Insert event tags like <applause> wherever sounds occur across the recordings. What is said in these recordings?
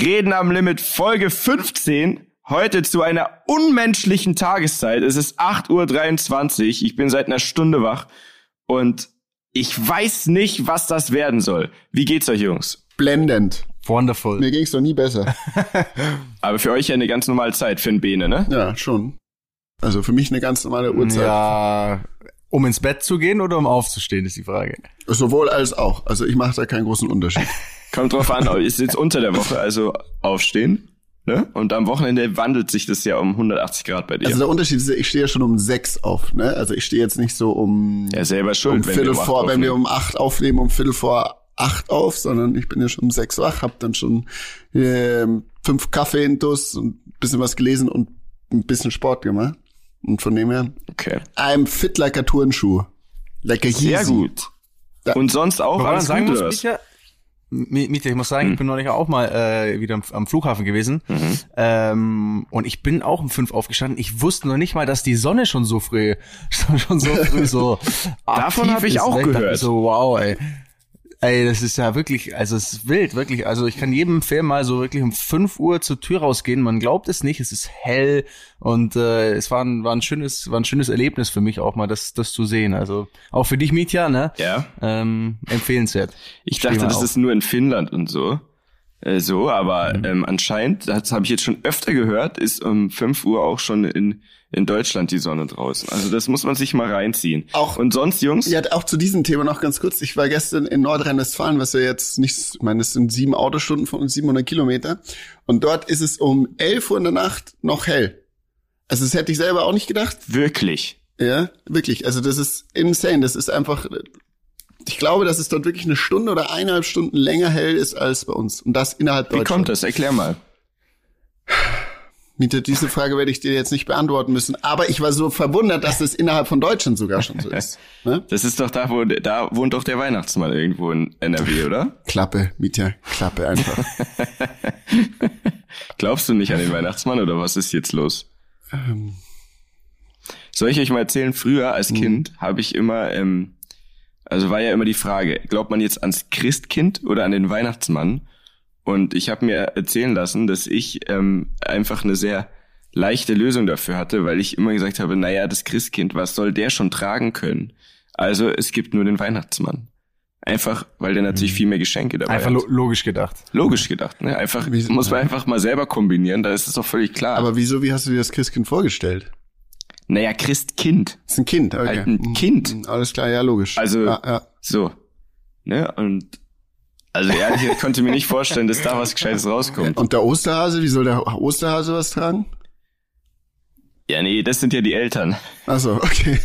Reden am Limit Folge 15. Heute zu einer unmenschlichen Tageszeit. Es ist 8.23 Uhr. Ich bin seit einer Stunde wach und ich weiß nicht, was das werden soll. Wie geht's euch, Jungs? Blendend. Wonderful. Mir ging's noch nie besser. <laughs> Aber für euch ja eine ganz normale Zeit für ein Bene, ne? Ja, schon. Also für mich eine ganz normale Uhrzeit. Ja, um ins Bett zu gehen oder um aufzustehen, ist die Frage. Sowohl als auch. Also ich mache da keinen großen Unterschied. <laughs> Kommt drauf an, <laughs> ist jetzt unter der Woche, also aufstehen. Ne? Und am Wochenende wandelt sich das ja um 180 Grad bei dir. Also der Unterschied ist, ich stehe ja schon um sechs auf. Ne? Also ich stehe jetzt nicht so um, ja, selber schuld, um Viertel um vor, wenn aufnehmen. wir um acht aufnehmen, um Viertel vor acht auf, sondern ich bin ja schon um sechs wach, hab dann schon äh, fünf Kaffee intus und ein bisschen was gelesen und ein bisschen Sport gemacht. Und von dem her, Okay. I'm fit like a Turnschuh. Like a Sehr gut. Und sonst auch man alles sagen gut, muss, oder was? Mietja, Mi- Mietja, ich muss sagen, ich bin neulich auch mal äh, wieder am, Flughafen gewesen ähm, und ich bin auch um fünf aufgestanden. Ich wusste noch nicht mal, dass die Sonne schon so früh, <laughs> schon, schon so früh so <laughs> Davon aktiv hab ich auch gehört. mir So wow, ey. Ey, das ist ja wirklich, also es ist wild, wirklich. Also ich kann jedem Film mal so wirklich um 5 Uhr zur Tür rausgehen. Man glaubt es nicht, es ist hell und äh, es war ein, war ein schönes, war ein schönes Erlebnis für mich auch mal, das, das zu sehen. Also auch für dich, Mietja, ne? Ja. Ähm, empfehlenswert. Ich Steh dachte, das auf. ist nur in Finnland und so. Äh, so, aber Mhm. ähm, anscheinend, das habe ich jetzt schon öfter gehört, ist um 5 Uhr auch schon in, in Deutschland die Sonne draußen. Also das muss man sich mal reinziehen. Auch- und sonst, Jungs? Ja, auch zu diesem Thema noch ganz kurz. Ich war gestern in Nordrhein-Westfalen, was ja jetzt nicht, ich meine, es sind sieben Autostunden von uns, 700 Kilometer. Und dort ist es um 11 Uhr in der Nacht noch hell. Also das hätte ich selber auch nicht gedacht. Wirklich. Ja, wirklich. Also das ist insane. Das ist einfach, ich glaube, dass es dort wirklich eine Stunde oder eineinhalb Stunden länger hell ist als bei uns. Und das innerhalb Wie Deutschlands. kommt das? Erklär mal. Miete, diese Frage werde ich dir jetzt nicht beantworten müssen. Aber ich war so verwundert, dass das innerhalb von Deutschland sogar schon so ist. <laughs> Ne? Das ist doch da, wo da wohnt doch der Weihnachtsmann irgendwo in NRW, oder? Klappe, Mietja, Klappe einfach. <laughs> Glaubst du nicht an den Weihnachtsmann oder was ist jetzt los? Ähm. Soll ich euch mal erzählen, früher als Mhm. Kind habe ich immer, ähm, also war ja immer die Frage, glaubt man jetzt ans Christkind oder an den Weihnachtsmann? Und ich habe mir erzählen lassen, dass ich ähm, einfach eine sehr leichte Lösung dafür hatte, weil ich immer gesagt habe, naja, das Christkind, was soll der schon tragen können? Also es gibt nur den Weihnachtsmann. Einfach, weil der natürlich viel mehr Geschenke dabei Mhm. Einfach hat. lo logisch gedacht. Logisch gedacht, ne? Einfach Wie- muss man einfach mal selber kombinieren, da ist es doch völlig klar. Aber wieso, wie hast du dir das Christkind vorgestellt? Naja, Christkind. Das ist ein Kind, okay. Halt ein Kind. Mhm, Alles klar, ja, logisch. Also- ja, ja. So. Ne? Und also ehrlich, ich konnte mir nicht vorstellen, dass da was Gescheites rauskommt. Und der Osterhase, wie soll der Osterhase was tragen? Ja, nee, das sind ja die Eltern, Ach so, okay.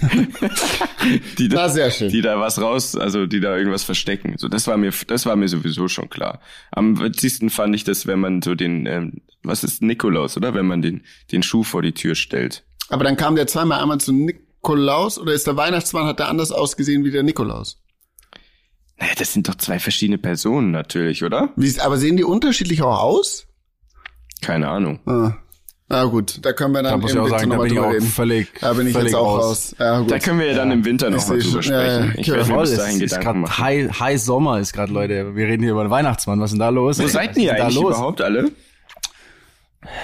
<laughs> die da, sehr schön. die da was raus, also die da irgendwas verstecken. So, das war mir, das war mir sowieso schon klar. Am witzigsten fand ich das, wenn man so den, ähm, was ist Nikolaus, oder? Wenn man den, den Schuh vor die Tür stellt. Aber dann kam der zweimal einmal zu Nikolaus oder ist der Weihnachtsmann, hat der anders ausgesehen wie der Nikolaus? Naja, das sind doch zwei verschiedene Personen natürlich, oder? Wie, aber sehen die unterschiedlich auch aus? Keine Ahnung. Ah. Na gut, da können wir Da dann ich auch Winter sagen, da noch mal bin ich drüber auch reden. völlig, Da bin ich völlig jetzt auch raus. Ja, gut. Da können wir ja dann im Winter noch mal drüber. Ja, sprechen. ja, Ich werde mir Voll, bis dahin ist Gedanken gerade machen. heiß, heiß Sommer ist gerade, Leute. Wir reden hier über den Weihnachtsmann. Was ist denn da los? Wo seid ihr ist da eigentlich los? überhaupt alle?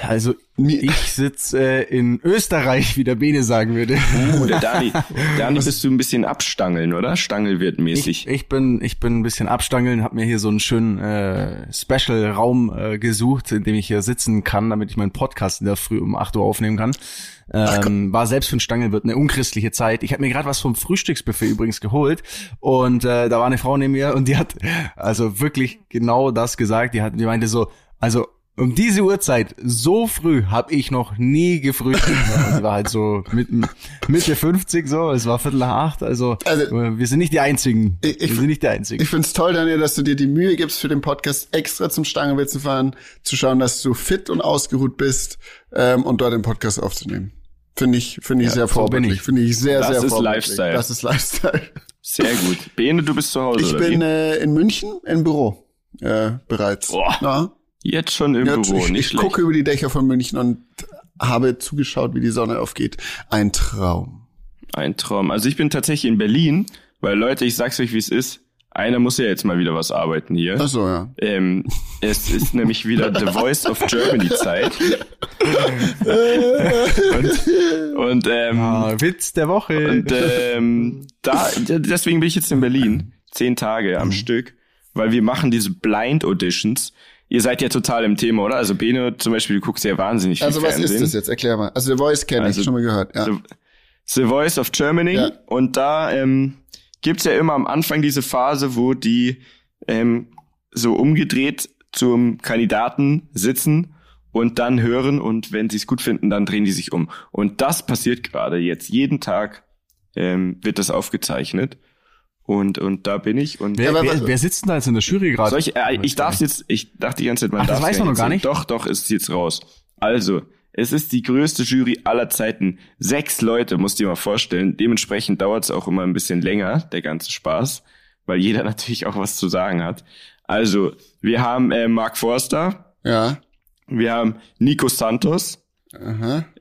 Also ich sitze äh, in Österreich, wie der Bene sagen würde. Oh, der Dani. <laughs> Dani bist du ein bisschen abstangeln, oder? Stangelwirt-mäßig. Ich, ich bin ich bin ein bisschen abstangeln, habe mir hier so einen schönen äh, Special-Raum äh, gesucht, in dem ich hier sitzen kann, damit ich meinen Podcast in der Früh um 8 Uhr aufnehmen kann. Ähm, war selbst für einen Stangelwirt eine unchristliche Zeit. Ich habe mir gerade was vom Frühstücksbuffet übrigens geholt und äh, da war eine Frau neben mir und die hat also wirklich genau das gesagt. Die hat, die meinte so, also um diese Uhrzeit so früh habe ich noch nie gefrühstückt. Ja, <laughs> Sie war halt so mit, Mitte 50 so, es war Viertel nach acht. Also, Also- äh, wir sind nicht die Einzigen. Ich- wir sind nicht die Einzigen. Ich find's toll, Daniel, dass du dir die Mühe gibst, für den Podcast extra zum Stangenwirt zu fahren, zu schauen, dass du fit und ausgeruht bist ähm, und dort den Podcast aufzunehmen. Finde ich, finde ich sehr so bin vorbildlich. ich. Finde ich sehr, Das sehr ist vorbildlich. Lifestyle. Das ist Lifestyle. Sehr gut. Bene, du bist zu Hause, Ich oder bin wie? äh, in München im Büro äh, bereits. Boah. Ja. Jetzt schon im Jetzt, Büro, ich nicht ich schlecht. gucke über die Dächer von München und habe zugeschaut, wie die Sonne aufgeht. Ein Traum. Ein Traum. Also ich bin tatsächlich in Berlin, weil Leute, ich sag's euch, wie es ist. einer muss ja jetzt mal wieder was arbeiten hier. Ach so, ja. Ähm, es ist nämlich wieder The Voice of Germany Zeit. und und ähm, Ah, Witz der Woche. und ähm, da, deswegen bin ich jetzt in Berlin. Zehn Tage Mhm. am Stück, weil wir machen diese Blind Auditions. Ihr seid ja total im Thema, oder? Also Bene zum Beispiel, du guckst ja wahnsinnig viel Also was Fernsehen. ist das jetzt? Erklär mal. Also The Voice kenne Also, ich, schon mal gehört. Ja. The, The Voice of Germany. Ja. Und da ähm, gibt's ja immer am Anfang diese Phase, wo die ähm, so umgedreht zum Kandidaten sitzen und dann hören und wenn sie es gut finden, dann drehen die sich um. Und das passiert gerade jetzt. Jeden Tag ähm, wird das aufgezeichnet. Und, und da bin ich. Und wer, wer, wer sitzt denn da jetzt in der Jury gerade? ich, äh, ich darf jetzt, ich dachte die ganze Zeit, man Ach, das darf weiß man noch gar nicht? Doch, doch, ist jetzt raus. Also, es ist die größte Jury aller Zeiten. Sechs Leute, musst du dir mal vorstellen. Dementsprechend dauert es auch immer ein bisschen länger, der ganze Spaß, weil jeder <laughs> natürlich auch was zu sagen hat. Also, wir haben äh, Mark Forster, Ja. wir haben Nico Santos.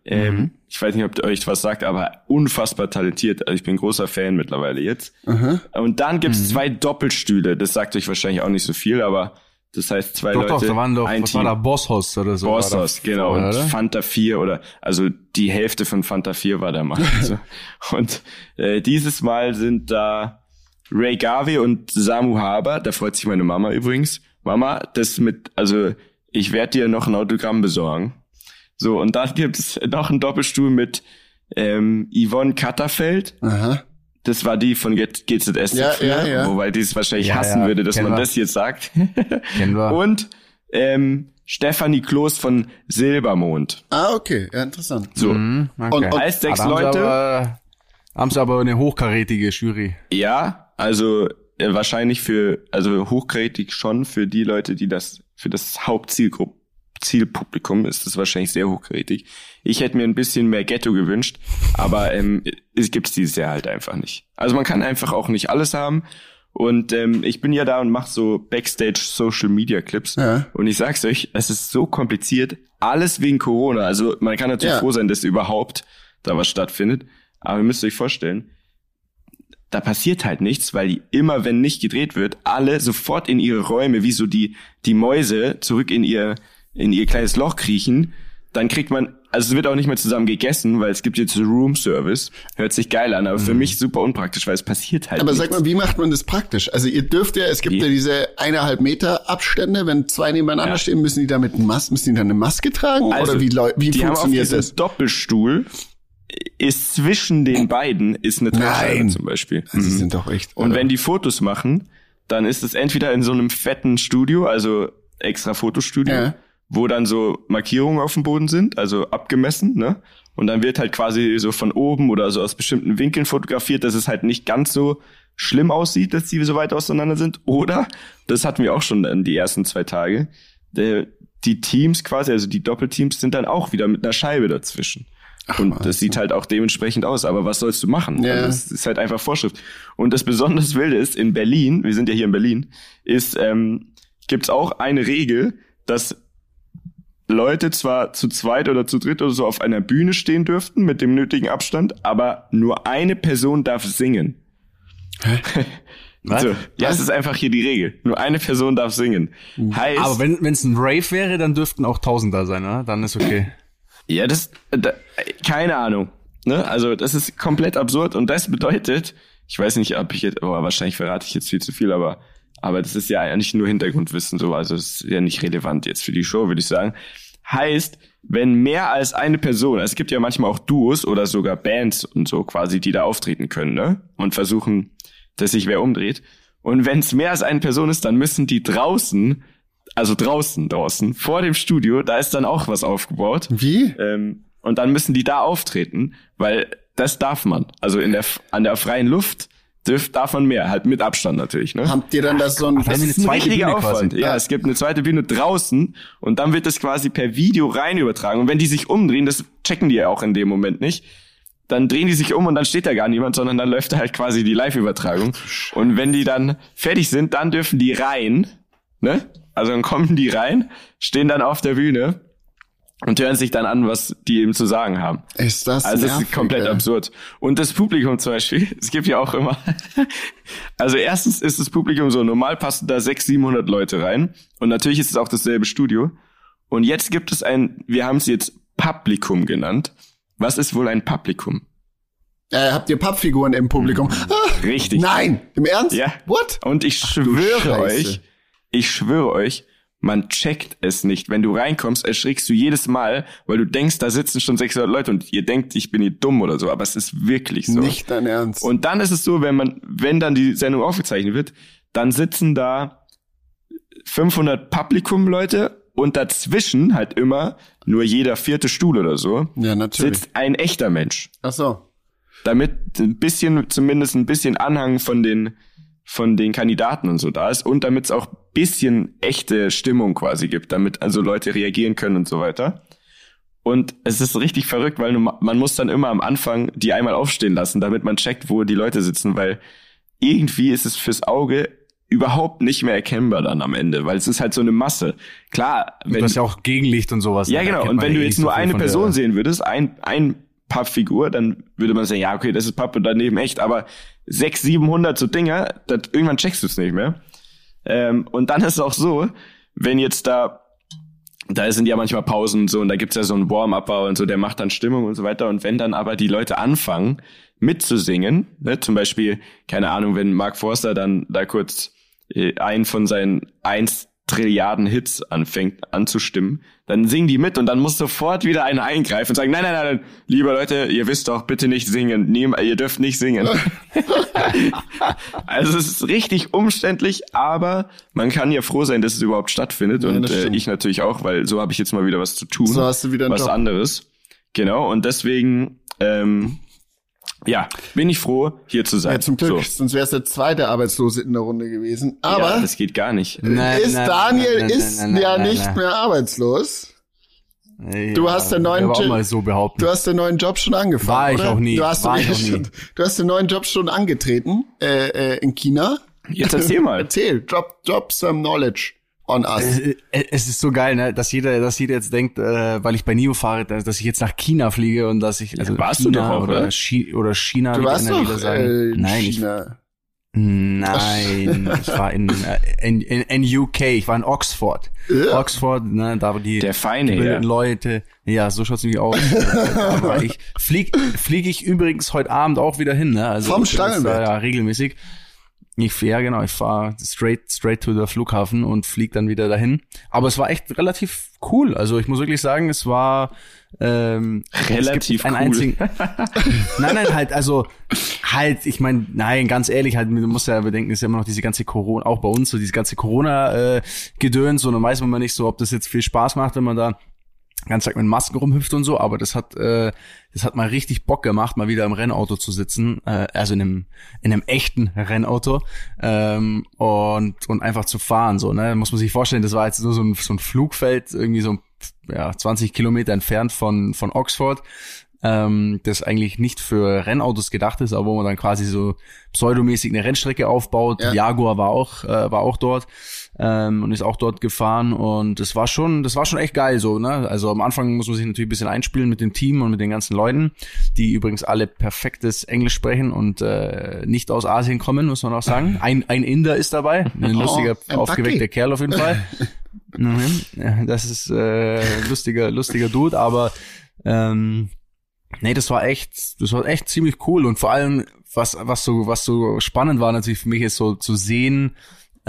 Ähm, Mhm. ich weiß nicht, ob euch was sagt, aber unfassbar talentiert. Also ich bin großer Fan mittlerweile jetzt. Aha. Und dann gibt's Mhm. zwei Doppelstühle. Das sagt euch wahrscheinlich auch nicht so viel, aber das heißt zwei doch, Leute. doch, da waren doch, ein was Team. war da, Bosshaus oder so. Bossos, genau. vorher, Und oder? Fanta 4 oder, also die Hälfte von Fanta 4 war da mal. Also, <laughs> und äh, dieses Mal sind da Ray Garvey und Samu Haber. Da freut sich meine Mama übrigens. Mama, das mit, also ich werde dir noch ein Autogramm besorgen. So, und dann gibt's noch einen Doppelstuhl mit ähm, Yvonne Katterfeld. Aha. Das war die von GZS Ja, ja, ja. wobei die es wahrscheinlich Ja, hassen ja, würde, dass kennen man wir. das jetzt sagt. Kennen wir. <laughs> Und ähm, Stefanie Kloß von Silbermond. Ah, okay. Ja, interessant. So, Mhm, okay. Und- und- als sechs sie Leute. Aber, haben sie aber eine hochkarätige Jury. Ja, also äh, wahrscheinlich für, also hochkarätig schon für die Leute, die das, für das Hauptzielgruppe, Zielpublikum ist das wahrscheinlich sehr hochkarätig. Ich hätte mir ein bisschen mehr Ghetto gewünscht, aber ähm, es gibt's dieses Jahr halt einfach nicht. Also man kann einfach auch nicht alles haben. Und ähm, ich bin ja da und mache so Backstage Social Media Clips. Ja. Und ich sag's euch, es ist so kompliziert. Alles wegen Corona. Also man kann natürlich Ja. froh sein, dass überhaupt da was stattfindet. Aber ihr müsst euch vorstellen, da passiert halt nichts, weil die immer, wenn nicht gedreht wird, alle sofort in ihre Räume, wie so die, die Mäuse, zurück in ihr, in ihr kleines Loch kriechen. Dann kriegt man, also es wird auch nicht mehr zusammen gegessen, weil es gibt jetzt Room Service. Hört sich geil an, aber für mich super unpraktisch, weil es passiert halt Aber nichts. sag mal, wie macht man das praktisch? Also ihr dürft ja, es gibt Wie? ja diese eineinhalb Meter Abstände, wenn zwei nebeneinander Ja. stehen, müssen die da mit einem Mas müssen die dann eine Maske tragen? Also, Oder wie, wie die haben auf funktioniert das? Doppelstuhl ist zwischen den beiden ist eine Trennscheibe zum Beispiel. Die Mhm. sind doch echt. Und wenn die Fotos machen, dann ist es entweder in so einem fetten Studio, also extra Fotostudio, Ja. Wo dann so Markierungen auf dem Boden sind, also abgemessen, ne? Und dann wird halt quasi so von oben oder so aus bestimmten Winkeln fotografiert, dass es halt nicht ganz so schlimm aussieht, dass die so weit auseinander sind. Oder, das hatten wir auch schon dann die ersten zwei Tage, die Teams quasi, also die Doppelteams sind dann auch wieder mit einer Scheibe dazwischen. und Mann. das sieht halt auch dementsprechend aus. Aber was sollst du machen? Ja. Also das ist halt einfach Vorschrift. Und das besonders Wilde ist, in Berlin, wir sind ja hier in Berlin, ist, ähm, gibt's auch eine Regel, dass Leute zwar zu zweit oder zu dritt oder so auf einer Bühne stehen dürften mit dem nötigen Abstand, aber nur eine Person darf singen. <laughs> Was? So, ja, es ist einfach hier die Regel. Nur eine Person darf singen. Heißt, Aber wenn es ein Rave wäre, dann dürften auch tausend da sein, oder? Dann ist okay. Ja, das, da, keine Ahnung. Ne? Also das ist komplett absurd und das bedeutet, ich weiß nicht, ob ich jetzt, aber wahrscheinlich verrate ich jetzt viel zu viel, aber aber das ist ja eigentlich nur Hintergrundwissen so, also ist ja nicht relevant jetzt für die Show, würde ich sagen. Heißt, wenn mehr als eine Person, also es gibt ja manchmal auch Duos oder sogar Bands und so quasi, die da auftreten können, ne? Und versuchen, dass sich wer umdreht. Und wenn es mehr als eine Person ist, dann müssen die draußen, also draußen, draußen, vor dem Studio, da ist dann auch was aufgebaut. Wie? Ähm, und dann müssen die da auftreten, weil das darf man. Also in der an der freien Luft dürft, darf man mehr, halt mit Abstand natürlich. Ne? Habt ihr dann das so ein, Ach, Das eine ist ein zweite Bühne quasi. Aufwand. Ja, Ja. es gibt eine zweite Bühne draußen und dann wird das quasi per Video rein übertragen. Und wenn die sich umdrehen, das checken die ja auch in dem Moment nicht, dann drehen die sich um und dann steht da gar niemand, sondern dann läuft da halt quasi die Live-Übertragung. Und wenn die dann fertig sind, dann dürfen die rein, ne? Also dann kommen die rein, stehen dann auf der Bühne und hören sich dann an, was die eben zu sagen haben. Ist das Also das nervig, ist komplett ey. absurd. Und das Publikum zum Beispiel, <laughs> es gibt ja auch immer, <laughs> also erstens ist das Publikum so, normal passen da 600, 700 Leute rein und natürlich ist es auch dasselbe Studio. Und jetzt gibt es ein, wir haben es jetzt Publikum genannt. Was ist wohl ein Publikum? Äh, habt ihr Pappfiguren im Publikum? Ah, Richtig. nein, im Ernst? Ja. What? Und ich schwöre euch, ich schwöre euch, man checkt es nicht. Wenn du reinkommst, erschrickst du jedes Mal, weil du denkst, da sitzen schon 600 Leute und ihr denkt, ich bin hier dumm oder so, aber es ist wirklich so. Nicht dein Ernst. Und dann ist es so, wenn man, wenn dann die Sendung aufgezeichnet wird, dann sitzen da 500 Publikum-Leute und dazwischen halt immer nur jeder vierte Stuhl oder so ja, natürlich. sitzt ein echter Mensch, Ach so. damit ein bisschen, zumindest ein bisschen Anhang von den von den Kandidaten und so da ist und damit es auch bisschen echte Stimmung quasi gibt, damit also Leute reagieren können und so weiter. Und es ist richtig verrückt, weil du- man muss dann immer am Anfang die einmal aufstehen lassen, damit man checkt, wo die Leute sitzen, weil irgendwie ist es fürs Auge überhaupt nicht mehr erkennbar dann am Ende, weil es ist halt so eine Masse. Klar, Du wenn, hast ja auch Gegenlicht und sowas. ja ne? Da genau, und wenn du eh jetzt nur so eine Person sehen würdest, ein, ein Pappfigur, dann würde man sagen, ja, okay, das ist Papp und daneben echt, aber 600, 700 so Dinger, das, irgendwann checkst du es nicht mehr. Ähm, und dann ist es auch so, wenn jetzt da, da sind ja manchmal Pausen und so, und da gibt's ja so einen Warm-Upper und so, der macht dann Stimmung und so weiter. Und wenn dann aber die Leute anfangen, mitzusingen, ne, zum Beispiel, keine Ahnung, wenn Mark Forster dann da kurz äh, einen von seinen 1 Trilliarden Hits anfängt anzustimmen, dann singen die mit und dann muss sofort wieder einer eingreifen und sagen, nein, nein, nein, nein, liebe Leute, ihr wisst doch, bitte nicht singen, Nehm, ihr dürft nicht singen. <laughs> also es ist richtig umständlich, aber man kann ja froh sein, dass es überhaupt stattfindet Ja, und äh, ich natürlich auch, weil so habe ich jetzt mal wieder was zu tun. So hast du wieder was Job. anderes. Genau, und deswegen, ähm, ja, bin ich froh, hier zu sein. Ja, zum Glück, So. sonst wär's der zweite Arbeitslose in der Runde gewesen. Aber ja, das geht gar nicht. Nein, ist nein, Daniel nein, ist nein, nein, ja nein, nicht nein. mehr arbeitslos. Ja, Du hast den neuen Job- mal so behaupten. Du hast den neuen Job schon angefangen. War ich oder? auch nie. Du hast, War den, ich auch nie. schon- du hast den neuen Job schon angetreten äh, äh, in China. Jetzt erzähl mal. <laughs> Erzähl, drop, drop some knowledge on us. Es, ist so geil, ne, dass jeder, dass jeder jetzt denkt, äh, weil ich bei Nio fahre, dass, dass ich jetzt nach China fliege und dass ich also warst du China doch auch, oder, oder? Chi oder China, Du warst doch wieder sagen. äh, in Nein, ich, China. nein, ich war in, äh, in, in, in UK, ich war in Oxford. Ja. Oxford, ne, da wo die Der Feine, die ja. Leute, ja, so schaut's nämlich aus. Aber <laughs> ich flieg, flieg ich übrigens heute Abend auch wieder hin, ne? Also Vom Stangenbett. da Ja, regelmäßig. Ich, ja, genau, ich fahre straight, straight to der Flughafen und flieg dann wieder dahin. Aber es war echt relativ cool. Also ich muss wirklich sagen, es war ähm, Relativ es einen cool. einzigen. <laughs> nein, nein, halt, also halt, ich meine, nein, ganz ehrlich, halt, du musst ja bedenken, ist ja immer noch diese ganze Corona, auch bei uns so diese ganze Corona-Gedöns, und dann weiß man mal nicht so, ob das jetzt viel Spaß macht, wenn man da ganz Tag mit Masken rumhüpft und so, aber das hat äh, das hat mal richtig Bock gemacht, mal wieder im Rennauto zu sitzen, äh, also in einem in einem echten Rennauto ähm, und und einfach zu fahren so, ne, muss man sich vorstellen, das war jetzt nur so ein so ein Flugfeld irgendwie so ja 20 Kilometer entfernt von von Oxford, ähm, das eigentlich nicht für Rennautos gedacht ist, aber wo man dann quasi so pseudomäßig eine Rennstrecke aufbaut. Ja. Jaguar war auch äh, war auch dort ähm, und ist auch dort gefahren und das war schon das war schon echt geil so ne also am Anfang muss man sich natürlich ein bisschen einspielen mit dem Team und mit den ganzen Leuten die übrigens alle perfektes Englisch sprechen und äh, nicht aus Asien kommen muss man auch sagen <laughs> ein ein Inder ist dabei ein Oh, lustiger ein aufgeweckter. Kerl auf jeden Fall <laughs> mhm. Das ist äh, lustiger lustiger Dude aber ähm, Nee, das war echt, das war echt ziemlich cool und vor allem, was, was so, was so spannend war natürlich für mich ist so zu sehen,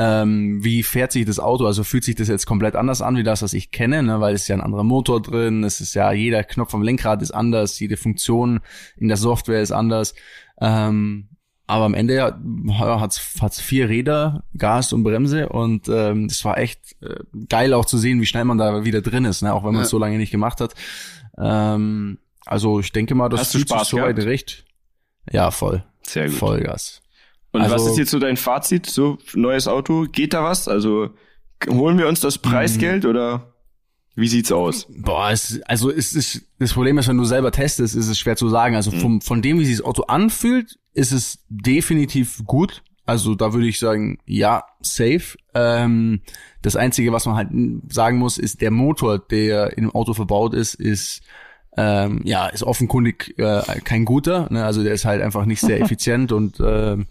ähm, wie fährt sich das Auto, also fühlt sich das jetzt komplett anders an wie das, was ich kenne, ne, weil es ist ja ein anderer Motor drin, es ist ja jeder Knopf am Lenkrad ist anders, jede Funktion in der Software ist anders, ähm, aber am Ende ja, hat's hat's vier Räder, Gas und Bremse und ähm, das war echt äh, geil auch zu sehen, wie schnell man da wieder drin ist, ne, auch wenn man Ja. es so lange nicht gemacht hat. Ähm, also ich denke mal, das Spaß soweit gehabt? recht. Ja, voll. Sehr gut. Vollgas. Und Also- was ist jetzt so dein Fazit? So, neues Auto, geht da was? Also, holen wir uns das Preisgeld Mhm. oder wie sieht's aus? Boah, es, also es ist, das Problem ist, wenn du selber testest, ist es schwer zu sagen. Also vom, von dem, wie sich das Auto anfühlt, ist es definitiv gut. Also da würde ich sagen, ja, safe. Ähm, das Einzige, was man halt sagen muss, ist der Motor, der in dem Auto verbaut ist, ist ähm, ja, ist offenkundig äh, kein guter. Ne? Also der ist halt einfach nicht sehr <laughs> effizient und ähm,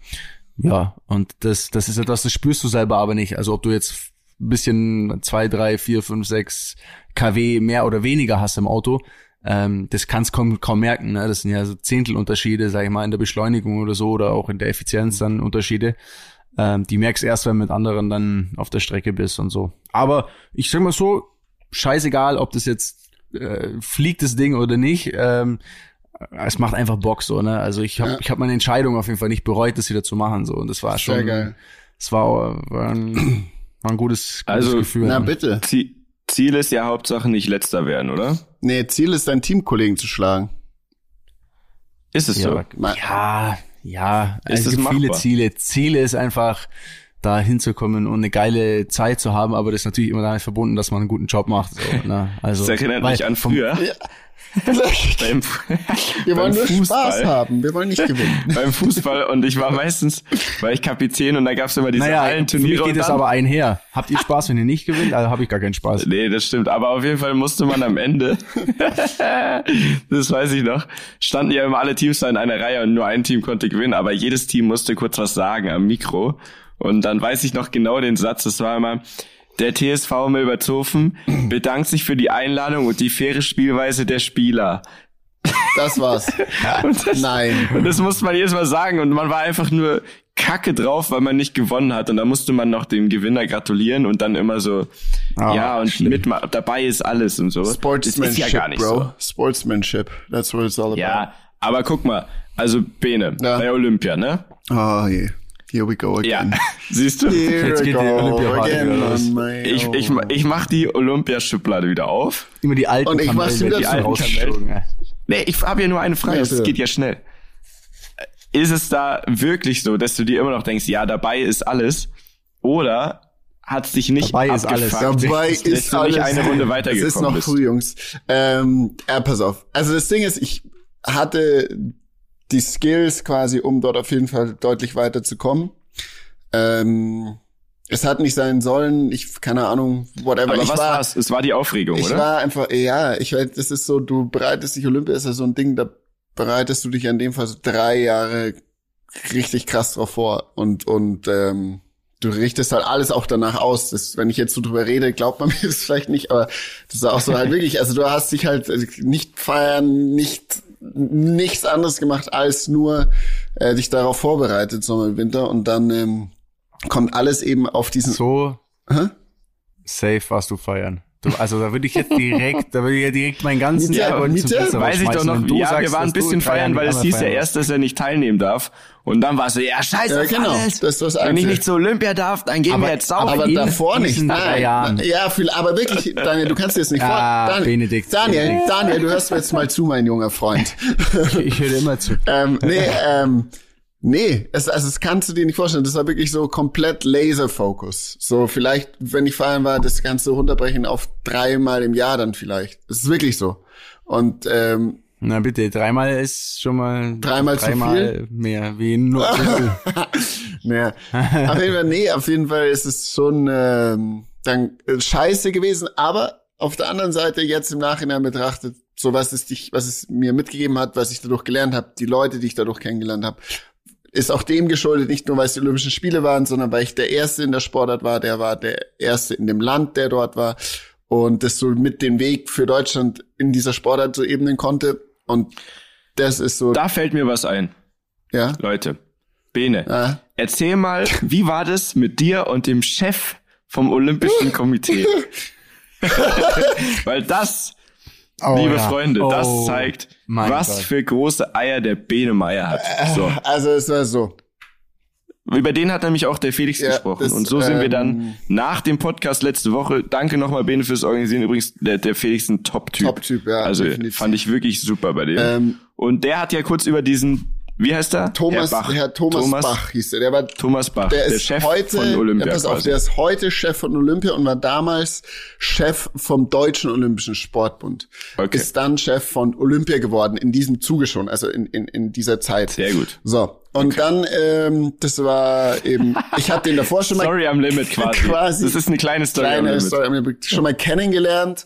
ja, und das, das ist etwas, das spürst du selber aber nicht. Also ob du jetzt ein bisschen zwei, drei, vier, fünf, sechs kW mehr oder weniger hast im Auto, ähm, das kannst kaum, kaum merken. Ne? Das sind ja so Zehntelunterschiede, sag ich mal, in der Beschleunigung oder so oder auch in der Effizienz dann Unterschiede. Ähm, die merkst erst, wenn du mit anderen dann auf der Strecke bist und so. Aber ich sag mal so, scheißegal, ob das jetzt äh, fliegt das Ding oder nicht. Ähm, es macht einfach Bock so, ne? Also ich habe ja. ich habe meine Entscheidung auf jeden Fall nicht bereut, das wieder zu machen so und das war schon Sehr geil. Es war, war, ein, war ein gutes, gutes also, Gefühl. Na bitte. Ziel ist ja Hauptsache nicht letzter werden, oder? Nee, Ziel ist deinen Teamkollegen zu schlagen. Ist es ja, so? Ja, ja, ist es gibt viele Ziele. Ziele ist einfach da hinzukommen und eine geile Zeit zu haben, aber das ist natürlich immer damit verbunden, dass man einen guten Job macht. So, ne? <laughs> Also, das erinnert mich an früher. <laughs> Ja. <laughs> beim, wir wollen nur Fußball. Spaß haben, wir wollen nicht gewinnen. beim Fußball und ich war meistens, war ich Kapitän und da gab's immer diese naja, Hallenturniere. Für geht es aber einher. Habt ihr Spaß, wenn ihr nicht gewinnt? Also habe ich gar keinen Spaß. Nee, das stimmt. Aber auf jeden Fall musste man am Ende, das weiß ich noch, standen ja immer alle Teams da in einer Reihe und nur ein Team konnte gewinnen, aber jedes Team musste kurz was sagen am Mikro. Und dann weiß ich noch genau den Satz, das war immer, der TSV Milbertshofen <clears throat> bedankt sich für die Einladung und die faire Spielweise der Spieler. Das war's. <laughs> und das, Nein. Und das musste man jedes Mal sagen und man war einfach nur kacke drauf, weil man nicht gewonnen hat und da musste man noch dem Gewinner gratulieren und dann immer so, oh, ja und schlimm. mit dabei ist alles und so. Sportsmanship, das ist ja gar nicht bro. So. Sportsmanship, that's what it's all about. Ja, aber guck mal, also Bene, ja. bei Olympia, ne? Oh je. Here we go again. Ja, <laughs> siehst du? Here Jetzt geht die Olympia Ich, ich, ich mach die Olympiaschublade wieder auf. Immer die alten Und ich mach's wieder die alten Nee, ich habe ja nur eine Frage, es geht ja schnell. Ist es da wirklich so, dass du dir immer noch denkst, ja, dabei ist alles? Oder hat's dich nicht dabei ist alles. Dabei ist, ist alles. Nicht eine Runde weitergekommen Es ist noch früh, Jungs. Ähm, ja, pass auf. Also das Ding ist, ich hatte die Skills quasi, um dort auf jeden Fall deutlich weiterzukommen. Ähm, es hat nicht sein sollen, ich, keine Ahnung, whatever. Aber ich was war, war's? Es war die Aufregung, ich oder? Ich war einfach, ja, ich weiß, das ist so, du bereitest dich, Olympia ist ja so ein Ding, da bereitest du dich an dem Fall so drei Jahre richtig krass drauf vor und, und, ähm, du richtest halt alles auch danach aus. Das, wenn ich jetzt so drüber rede, glaubt man <laughs> mir das vielleicht nicht, aber das ist auch so halt wirklich, also du hast dich halt nicht feiern, nicht nichts anderes gemacht als nur äh, dich darauf vorbereitet, Sommer und Winter. Und dann ähm, kommt alles eben auf diesen. So Hä? safe warst du feiern. Du, also da würde ich jetzt direkt, da würde ich ja direkt meinen ganzen Miete, Ärger Miete? zum Weiß ich doch noch. Du ja, sagst, wir waren ein bisschen feiern, weil es hieß ja erst, dass er nicht teilnehmen darf. Und dann war es so, ja, scheiße, ja, genau. alles. Das ist das Wenn ich nicht zur Olympia darf, dann gehen aber, wir jetzt saufen. Aber davor nicht. Nein, Jahren. Ja, viel, aber wirklich, Daniel, du kannst dir das nicht ja, vor. Daniel, Benedikt. Daniel, Benedikt. Daniel, du hörst mir jetzt mal zu, mein junger Freund. ich höre immer zu. <laughs> ähm, nee, ähm, Nee, es, also das kannst du dir nicht vorstellen. Das war wirklich so komplett Laser-Focus. So vielleicht, wenn ich feiern war, das Ganze runterbrechen auf dreimal im Jahr dann vielleicht. Das ist wirklich so. Und ähm, na bitte, dreimal ist schon mal dreimal, dreimal zu viel? mehr wie nur. <laughs> naja. auf jeden Fall, nee, auf jeden Fall ist es schon ähm, dann äh, scheiße gewesen. Aber auf der anderen Seite jetzt im Nachhinein betrachtet, so was es dich, was es mir mitgegeben hat, was ich dadurch gelernt habe, die Leute, die ich dadurch kennengelernt habe, ist auch dem geschuldet, nicht nur weil es die Olympischen Spiele waren, sondern weil ich der Erste in der Sportart war, der war der Erste in dem Land, der dort war und das so mit dem Weg für Deutschland in dieser Sportart so ebnen konnte und das ist so. Da fällt mir was ein. Ja. Leute. Bene. Ah. Erzähl mal, wie war das mit dir und dem Chef vom Olympischen Komitee? <laughs> <laughs> Weil das Oh, Liebe ja. Freunde, oh, das zeigt, was Gott. für große Eier der Bene Meier hat. So. Also es war so. Über den hat nämlich auch der Felix ja, gesprochen. Das, und so sind ähm, wir dann ähm, nach dem Podcast letzte Woche. Danke nochmal, Bene, fürs Organisieren. Übrigens, der, der Felix ist ein Top-Typ. Top-Typ, ja. Also definitiv. fand ich wirklich super bei dem. Ähm, und der hat ja kurz über diesen Wie heißt er? Thomas, Herr Bach. Herr Thomas, Thomas Bach hieß er. Der war Thomas Bach, der, der, ist Chef heute, von Olympia. Ja, pass auf, quasi. der ist heute Chef von Olympia und war damals Chef vom Deutschen Olympischen Sportbund. Okay. Ist dann Chef von Olympia geworden, in diesem Zuge schon, also in, in, in dieser Zeit. Sehr gut. So, und dann, ähm, das war eben, ich habe den davor schon mal <laughs> Story am Limit <laughs> quasi. Quasi. Das ist eine kleine Story am kleine Limit. Story, haben wir schon mal kennengelernt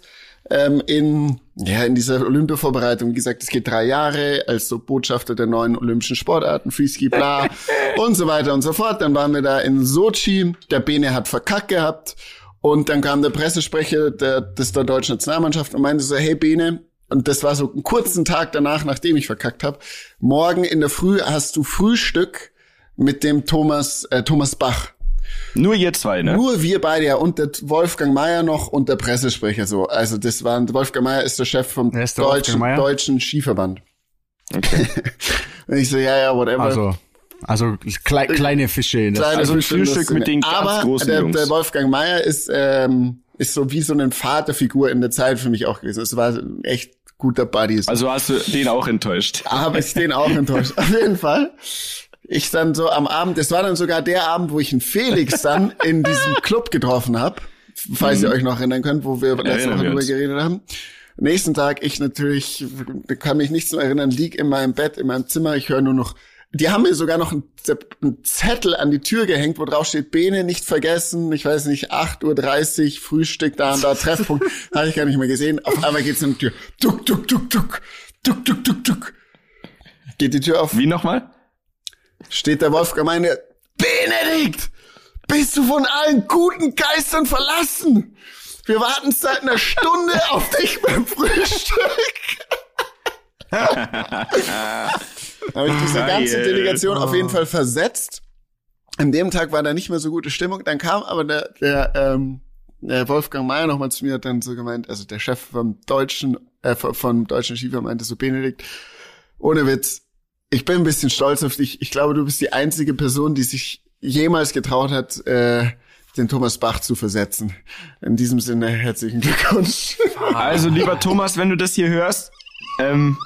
ähm, in ja in dieser Olympia-Vorbereitung. Wie gesagt, es geht drei Jahre als so Botschafter der neuen olympischen Sportarten, Freeski, bla <laughs> und so weiter und so fort. Dann waren wir da in Sochi. Der Bene hat verkackt gehabt und dann kam der Pressesprecher der, des der deutschen Nationalmannschaft und meinte so, hey Bene. Und das war so einen kurzen Tag danach, nachdem ich verkackt habe. Morgen in der Früh hast du Frühstück mit dem Thomas äh, Thomas Bach. Nur ihr zwei, ne? Nur wir beide, ja, und der Wolfgang Meier noch und der Pressesprecher so. Also das waren, Wolfgang Meier ist der Chef vom der deutschen, deutschen Skiverband. Okay. <laughs> Und ich so, ja, ja, whatever. Also, also klei kleine Fische in der Kleine Also ein Frühstück mit den ganz Aber großen der, Jungs. der Wolfgang Meier ist, ähm, ist so wie so eine Vaterfigur in der Zeit für mich auch gewesen. Es war ein echt guter Buddy. So. Also hast du den auch enttäuscht. habe ich den auch enttäuscht. Auf jeden Fall. Ich dann so am Abend, das war dann sogar der Abend, wo ich einen Felix dann in diesem Club getroffen habe, falls ihr euch noch erinnern könnt, wo wir letzte Mhm. Woche drüber geredet haben. Nächsten Tag, ich natürlich, kann mich nichts mehr erinnern, lieg in meinem Bett, in meinem Zimmer, ich höre nur noch, die haben mir sogar noch einen, einen Zettel an die Tür gehängt, wo drauf steht, Bene nicht vergessen, ich weiß nicht, 8.30 Uhr, Frühstück, da und da, Treffpunkt, <laughs> habe ich gar nicht mehr gesehen. Auf einmal geht's an die Tür, duck, duck, duck, duck, duck, duck, duck, duck. Geht die Tür auf, Wie nochmal? Steht der Wolfgang meine, Benedikt, bist du von allen guten Geistern verlassen? Wir warten seit einer Stunde <laughs> auf dich beim Frühstück. habe ich diese ganze. Delegation auf jeden Fall versetzt. An dem Tag war da nicht mehr so gute Stimmung. Dann kam aber der, der, ähm, der Wolfgang Mayer nochmal zu mir, hat dann so gemeint, also der Chef vom deutschen, äh, vom deutschen Skifahren meinte so, Benedikt, ohne Witz, ich bin ein bisschen stolz auf dich. Ich glaube, du bist die einzige Person, die sich jemals getraut hat, äh, den Thomas Bach zu versetzen. In diesem Sinne herzlichen Glückwunsch. Also, lieber Thomas, wenn du das hier hörst, ähm,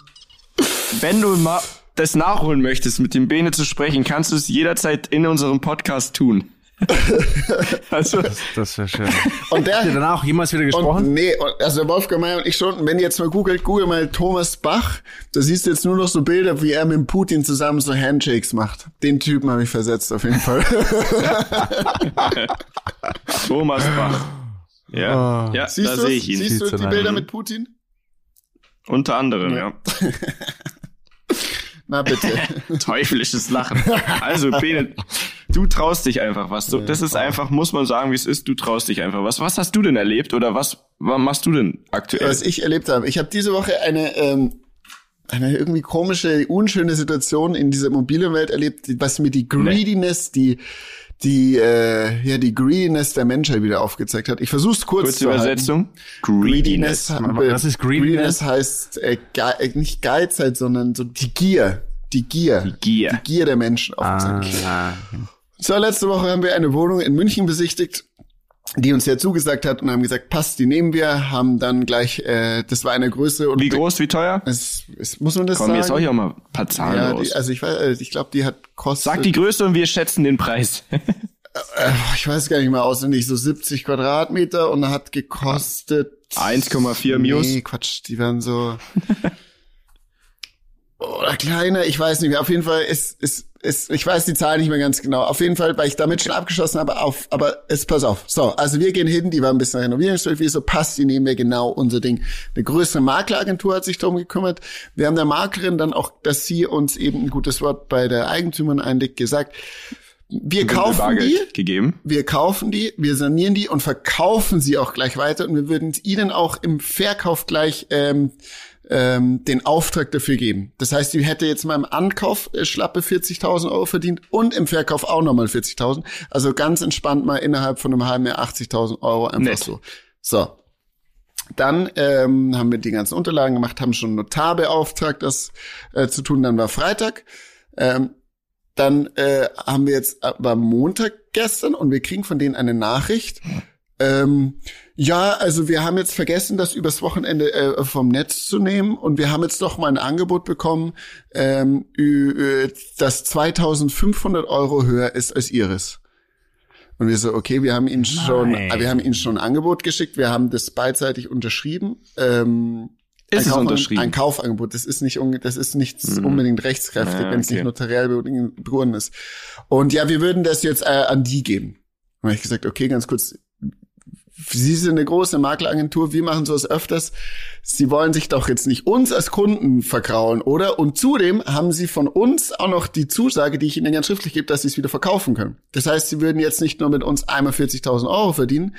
wenn du mal das nachholen möchtest, mit dem Bene zu sprechen, kannst du es jederzeit in unserem Podcast tun. <laughs> also, Das wäre schön. <laughs> Und der, Habt ihr danach jemals wieder Und gesprochen? nee, und- also der Wolfgang Mayer und ich schon, wenn ihr jetzt mal googelt, google mal Thomas Bach, da siehst du jetzt nur noch so Bilder, wie er mit Putin zusammen so Handshakes macht. Den Typen habe ich versetzt auf jeden Fall. <laughs> Thomas Bach. Ja, Ah. ja siehst da du sehe ich ihn. Siehst du die. Bilder mit Putin? Unter anderem, Ja. ja. Na bitte. <laughs> Teuflisches Lachen. Also, Bene, du traust dich einfach was. So, das ist einfach, muss man sagen, wie es ist, du traust dich einfach was. Was hast du denn erlebt oder was, was machst du denn aktuell? Was ich erlebt habe. Ich habe diese Woche eine ähm, eine irgendwie komische, unschöne Situation in dieser Immobilienwelt erlebt, was mir die Greediness, die die äh, ja die Greediness der Menschheit wieder aufgezeigt hat. Ich versuche es kurz Kurze zu halten. Übersetzung. Greediness, Was ist Greediness? heißt äh, Ge äh, nicht Geizheit, sondern so die Gier. Die Gier. Gier. Die Gier der Menschen aufgezeigt. Ah, So, letzte Woche haben wir eine Wohnung in München besichtigt, die uns ja zugesagt hat und haben gesagt, passt, die nehmen wir, haben dann gleich, äh, das war eine größere und Wie groß, wie teuer? Es, es, muss man das Komm, sagen? jetzt hau ich auch mal ein paar Zahlen ja, die, also ich weiß, äh, ich glaube, die hat kostet, Sag die Größe und wir schätzen den Preis. <laughs> äh, ich weiß gar nicht mal auswendig, so 70 Quadratmeter und hat gekostet 1,4 Mios. Nee, Quatsch, die waren so <laughs> oder kleiner, ich weiß nicht mehr. Auf jeden Fall ist, ist, ist, ich weiß die Zahl nicht mehr ganz genau. Auf jeden Fall, weil ich damit schon abgeschlossen habe, auf, aber es, pass auf. So, also wir gehen hin, die war ein bisschen renovierungsfähig, wie so passt, die nehmen wir genau unser Ding. Eine größere Makleragentur hat sich darum gekümmert. Wir haben der Maklerin dann auch, dass sie uns eben ein gutes Wort bei der Eigentümerin einlegt, gesagt, wir kaufen die, gegeben. wir kaufen die, wir sanieren die und verkaufen sie auch gleich weiter und wir würden ihnen auch im Verkauf gleich ähm, ähm, den Auftrag dafür geben. Das heißt, die hätte jetzt mal im Ankauf äh, schlappe 40.000 Euro verdient und im Verkauf auch nochmal 40.000. Also ganz entspannt mal innerhalb von einem halben Jahr 80.000 Euro einfach Nett. so. So. Dann ähm, haben wir die ganzen Unterlagen gemacht, haben schon einen Notar beauftragt, das äh, zu tun. Dann war Freitag. Ähm, dann äh, haben wir jetzt aber Montag gestern und wir kriegen von denen eine Nachricht. Ähm, ja, also wir haben jetzt vergessen, das übers Wochenende äh, vom Netz zu nehmen und wir haben jetzt doch mal ein Angebot bekommen, ähm, das 2500 Euro höher ist als Ihres. Und wir so, okay, wir haben Ihnen schon, Nein. wir haben Ihnen schon ein Angebot geschickt, wir haben das beidseitig unterschrieben. Ähm, Ist ein Kauf- unterschrieben? Ein Kaufangebot. Das ist nicht, das ist nichts Mhm. unbedingt rechtskräftig, Ja, wenn es okay. nicht notariell begründet ist. Und ja, wir würden das jetzt äh, an die geben. Und ich gesagt, okay, ganz kurz. Sie sind eine große Makleragentur, wir machen sowas öfters. Sie wollen sich doch jetzt nicht uns als Kunden verkraulen, oder? Und zudem haben Sie von uns auch noch die Zusage, die ich Ihnen ganz schriftlich gebe, dass Sie es wieder verkaufen können. Das heißt, Sie würden jetzt nicht nur mit uns einmal 40.000 Euro verdienen,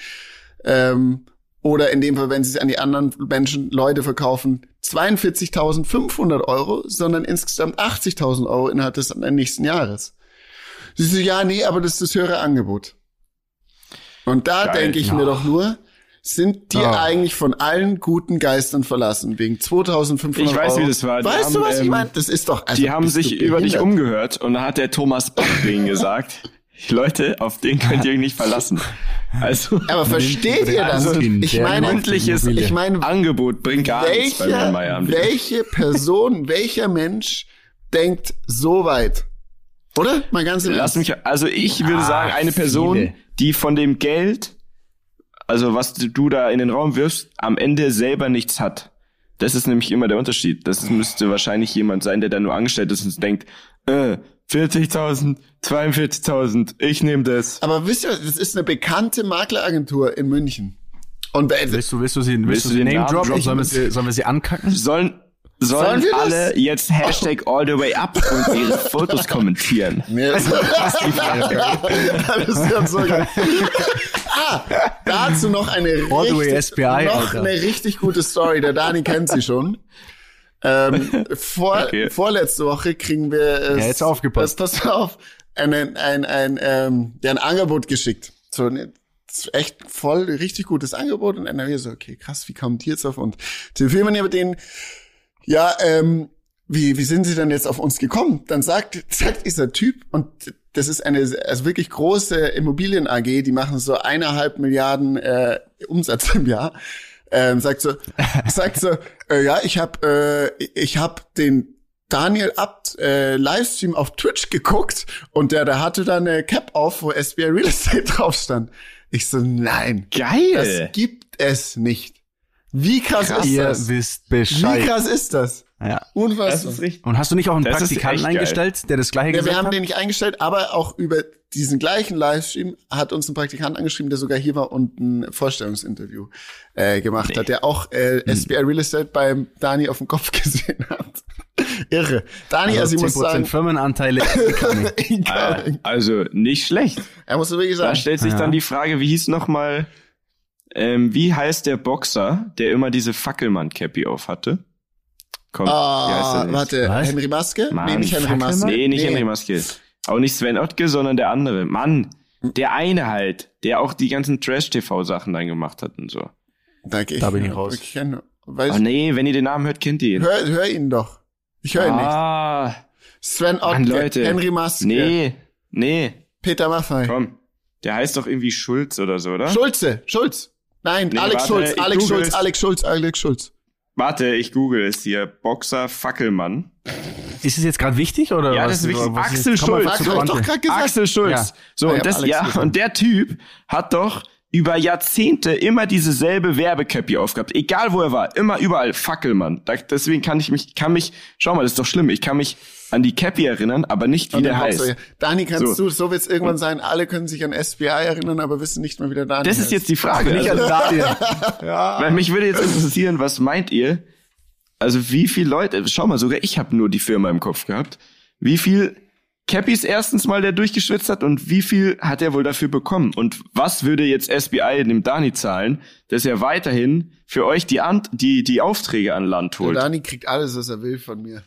ähm, oder in dem Fall, wenn Sie es an die anderen Menschen, Leute verkaufen, 42.500 Euro, sondern insgesamt 80.000 Euro innerhalb des nächsten Jahres. Sie so, ja, nee, aber das ist das höhere Angebot. Und da denke ich Ja. mir doch nur, sind die Ja. eigentlich von allen guten Geistern verlassen, wegen 2500 Ich weiß, Euro? wie das war. Die Weißt du, haben, was ich ähm, meine? Das ist doch, also die haben du sich über dich umgehört und da hat der Thomas Bach denen gesagt, <laughs> Leute, auf den könnt ihr euch nicht verlassen. Also Aber versteht ihr das? Also, ich meine, mündliches ich meine, Angebot bringt gar nichts bei welche Person, <laughs> welcher Mensch denkt so weit? Oder? Mal ganz im Lass mich, also ich würde Ah, sagen, eine Person, viele. Die von dem Geld, also was du da in den Raum wirfst, am Ende selber nichts hat. Das ist nämlich immer der Unterschied. Das müsste wahrscheinlich jemand sein, der da nur angestellt ist und denkt, äh, 40.000, 42.000, ich nehme das. Aber wisst ihr, das ist eine bekannte Makleragentur in München. Und Willst du, willst du sie, willst, Willst du sie den name droppen? Sollen wir sie, sollen wir sie ankacken? Sollen, sollen, Sollen wir das? alle jetzt Hashtag all the way up und ihre Fotos kommentieren? <laughs> Nee, das, <laughs> das ist ja so geil. Ah, dazu noch eine richtig, SBI, noch eine richtig gute Story. Der Dani kennt sie schon. Ähm, vor, Okay. Vorletzte Woche kriegen wir es, Ja, jetzt aufgepasst. Pass, pass auf, ein, ein, ein, ein, ähm, der ein Angebot geschickt. So ein echt voll richtig gutes Angebot und NRW so, okay, krass, wie kommt die jetzt auf uns? Telefonieren wir mit denen, ja, ähm, wie, wie sind Sie denn jetzt auf uns gekommen? Dann sagt, sagt dieser Typ, und das ist eine also wirklich große Immobilien AG, die machen so eineinhalb Milliarden äh, Umsatz im Jahr. Ähm, sagt so, <laughs> sagt so, äh, ja, ich habe äh, ich hab den Daniel Abt äh, Livestream auf Twitch geguckt und der, der hatte da eine Cap auf, wo SBI Real Estate drauf stand. Ich so, nein, das Geil! gibt es nicht. Wie krass ist Ihr das? wisst Wie Bescheid. krass ist das? Ja. Unfassbar. richtig. Und hast du nicht auch einen Das ist Praktikanten echt geil. eingestellt, der das gleiche Ja, wir gesagt haben hat? den nicht eingestellt, aber auch über diesen gleichen Livestream hat uns ein Praktikant angeschrieben, der sogar hier war und ein Vorstellungsinterview äh, gemacht hat, der auch äh, Hm. SBI Real Estate beim Dani auf dem Kopf <laughs> gesehen hat. Irre. Dani, also, also ich muss 10% sagen, Firmenanteile. <laughs> Äh, also nicht schlecht. er muss wirklich Da sagen, stellt sich Ja. dann die Frage, wie hieß noch mal, ähm, wie heißt der Boxer, der immer diese Fackelmann-Cappy auf hatte? Komm, wie heißt ah, der denn? warte, Was? Henry Maske? Mann, nee, nicht Henry Fackelmann? Maske. Nee, nicht Henry Maske. Auch nicht Sven Ottke, sondern der andere. Mann, der eine halt, der auch die ganzen Trash-TV-Sachen dann gemacht hat und so. Danke, ich, Da bin ich raus. Ich kenn, weiß, Oh nee, wenn ihr den Namen hört, kennt ihr ihn. hör, hör ihn doch. Ich höre ihn nicht. ah, Sven Ottke, Mann, Leute. Henry Maske, Nee, nee, Peter Maffei. komm. Der heißt doch irgendwie Schulz oder so, oder? Schulze, Schulz. Nein, Nee, Alex warte, Schulz, Alex Schulz. Alex Schulz, Alex Schulz. Warte, ich google es hier. Boxer Fackelmann. ist es jetzt gerade wichtig oder Ja, was? das ist wichtig. was Axel Schulz. zur Hab ich Pointe. doch gerade gesagt. Axel Schulz. Ja. So, Ah, und ja, das, ja, und der Typ hat doch über Jahrzehnte immer dieselbe Werbecappy aufgehabt. Egal wo er war. Immer überall. Fackelmann. Da, deswegen kann ich mich, kann mich, schau mal, das ist doch schlimm. Ich kann mich an die Cappy erinnern, aber nicht, wie der heißt. Ja. Dani, kannst So. du, so wird's irgendwann sein, alle können sich an SBI erinnern, aber wissen nicht mehr, wie der Dani Das ist heißt. jetzt die Frage. Nicht an <laughs> Daniel. weil mich würde jetzt interessieren, was meint ihr? Also wie viele Leute, schau mal, sogar ich habe nur die Firma im Kopf gehabt. Wie viel Cappies erstens mal der durchgeschwitzt hat und wie viel hat er wohl dafür bekommen? Und was würde jetzt SBI dem Dani zahlen, dass er weiterhin für euch die, Ant die, die Aufträge an Land Der holt? Dani kriegt alles, was er will von mir.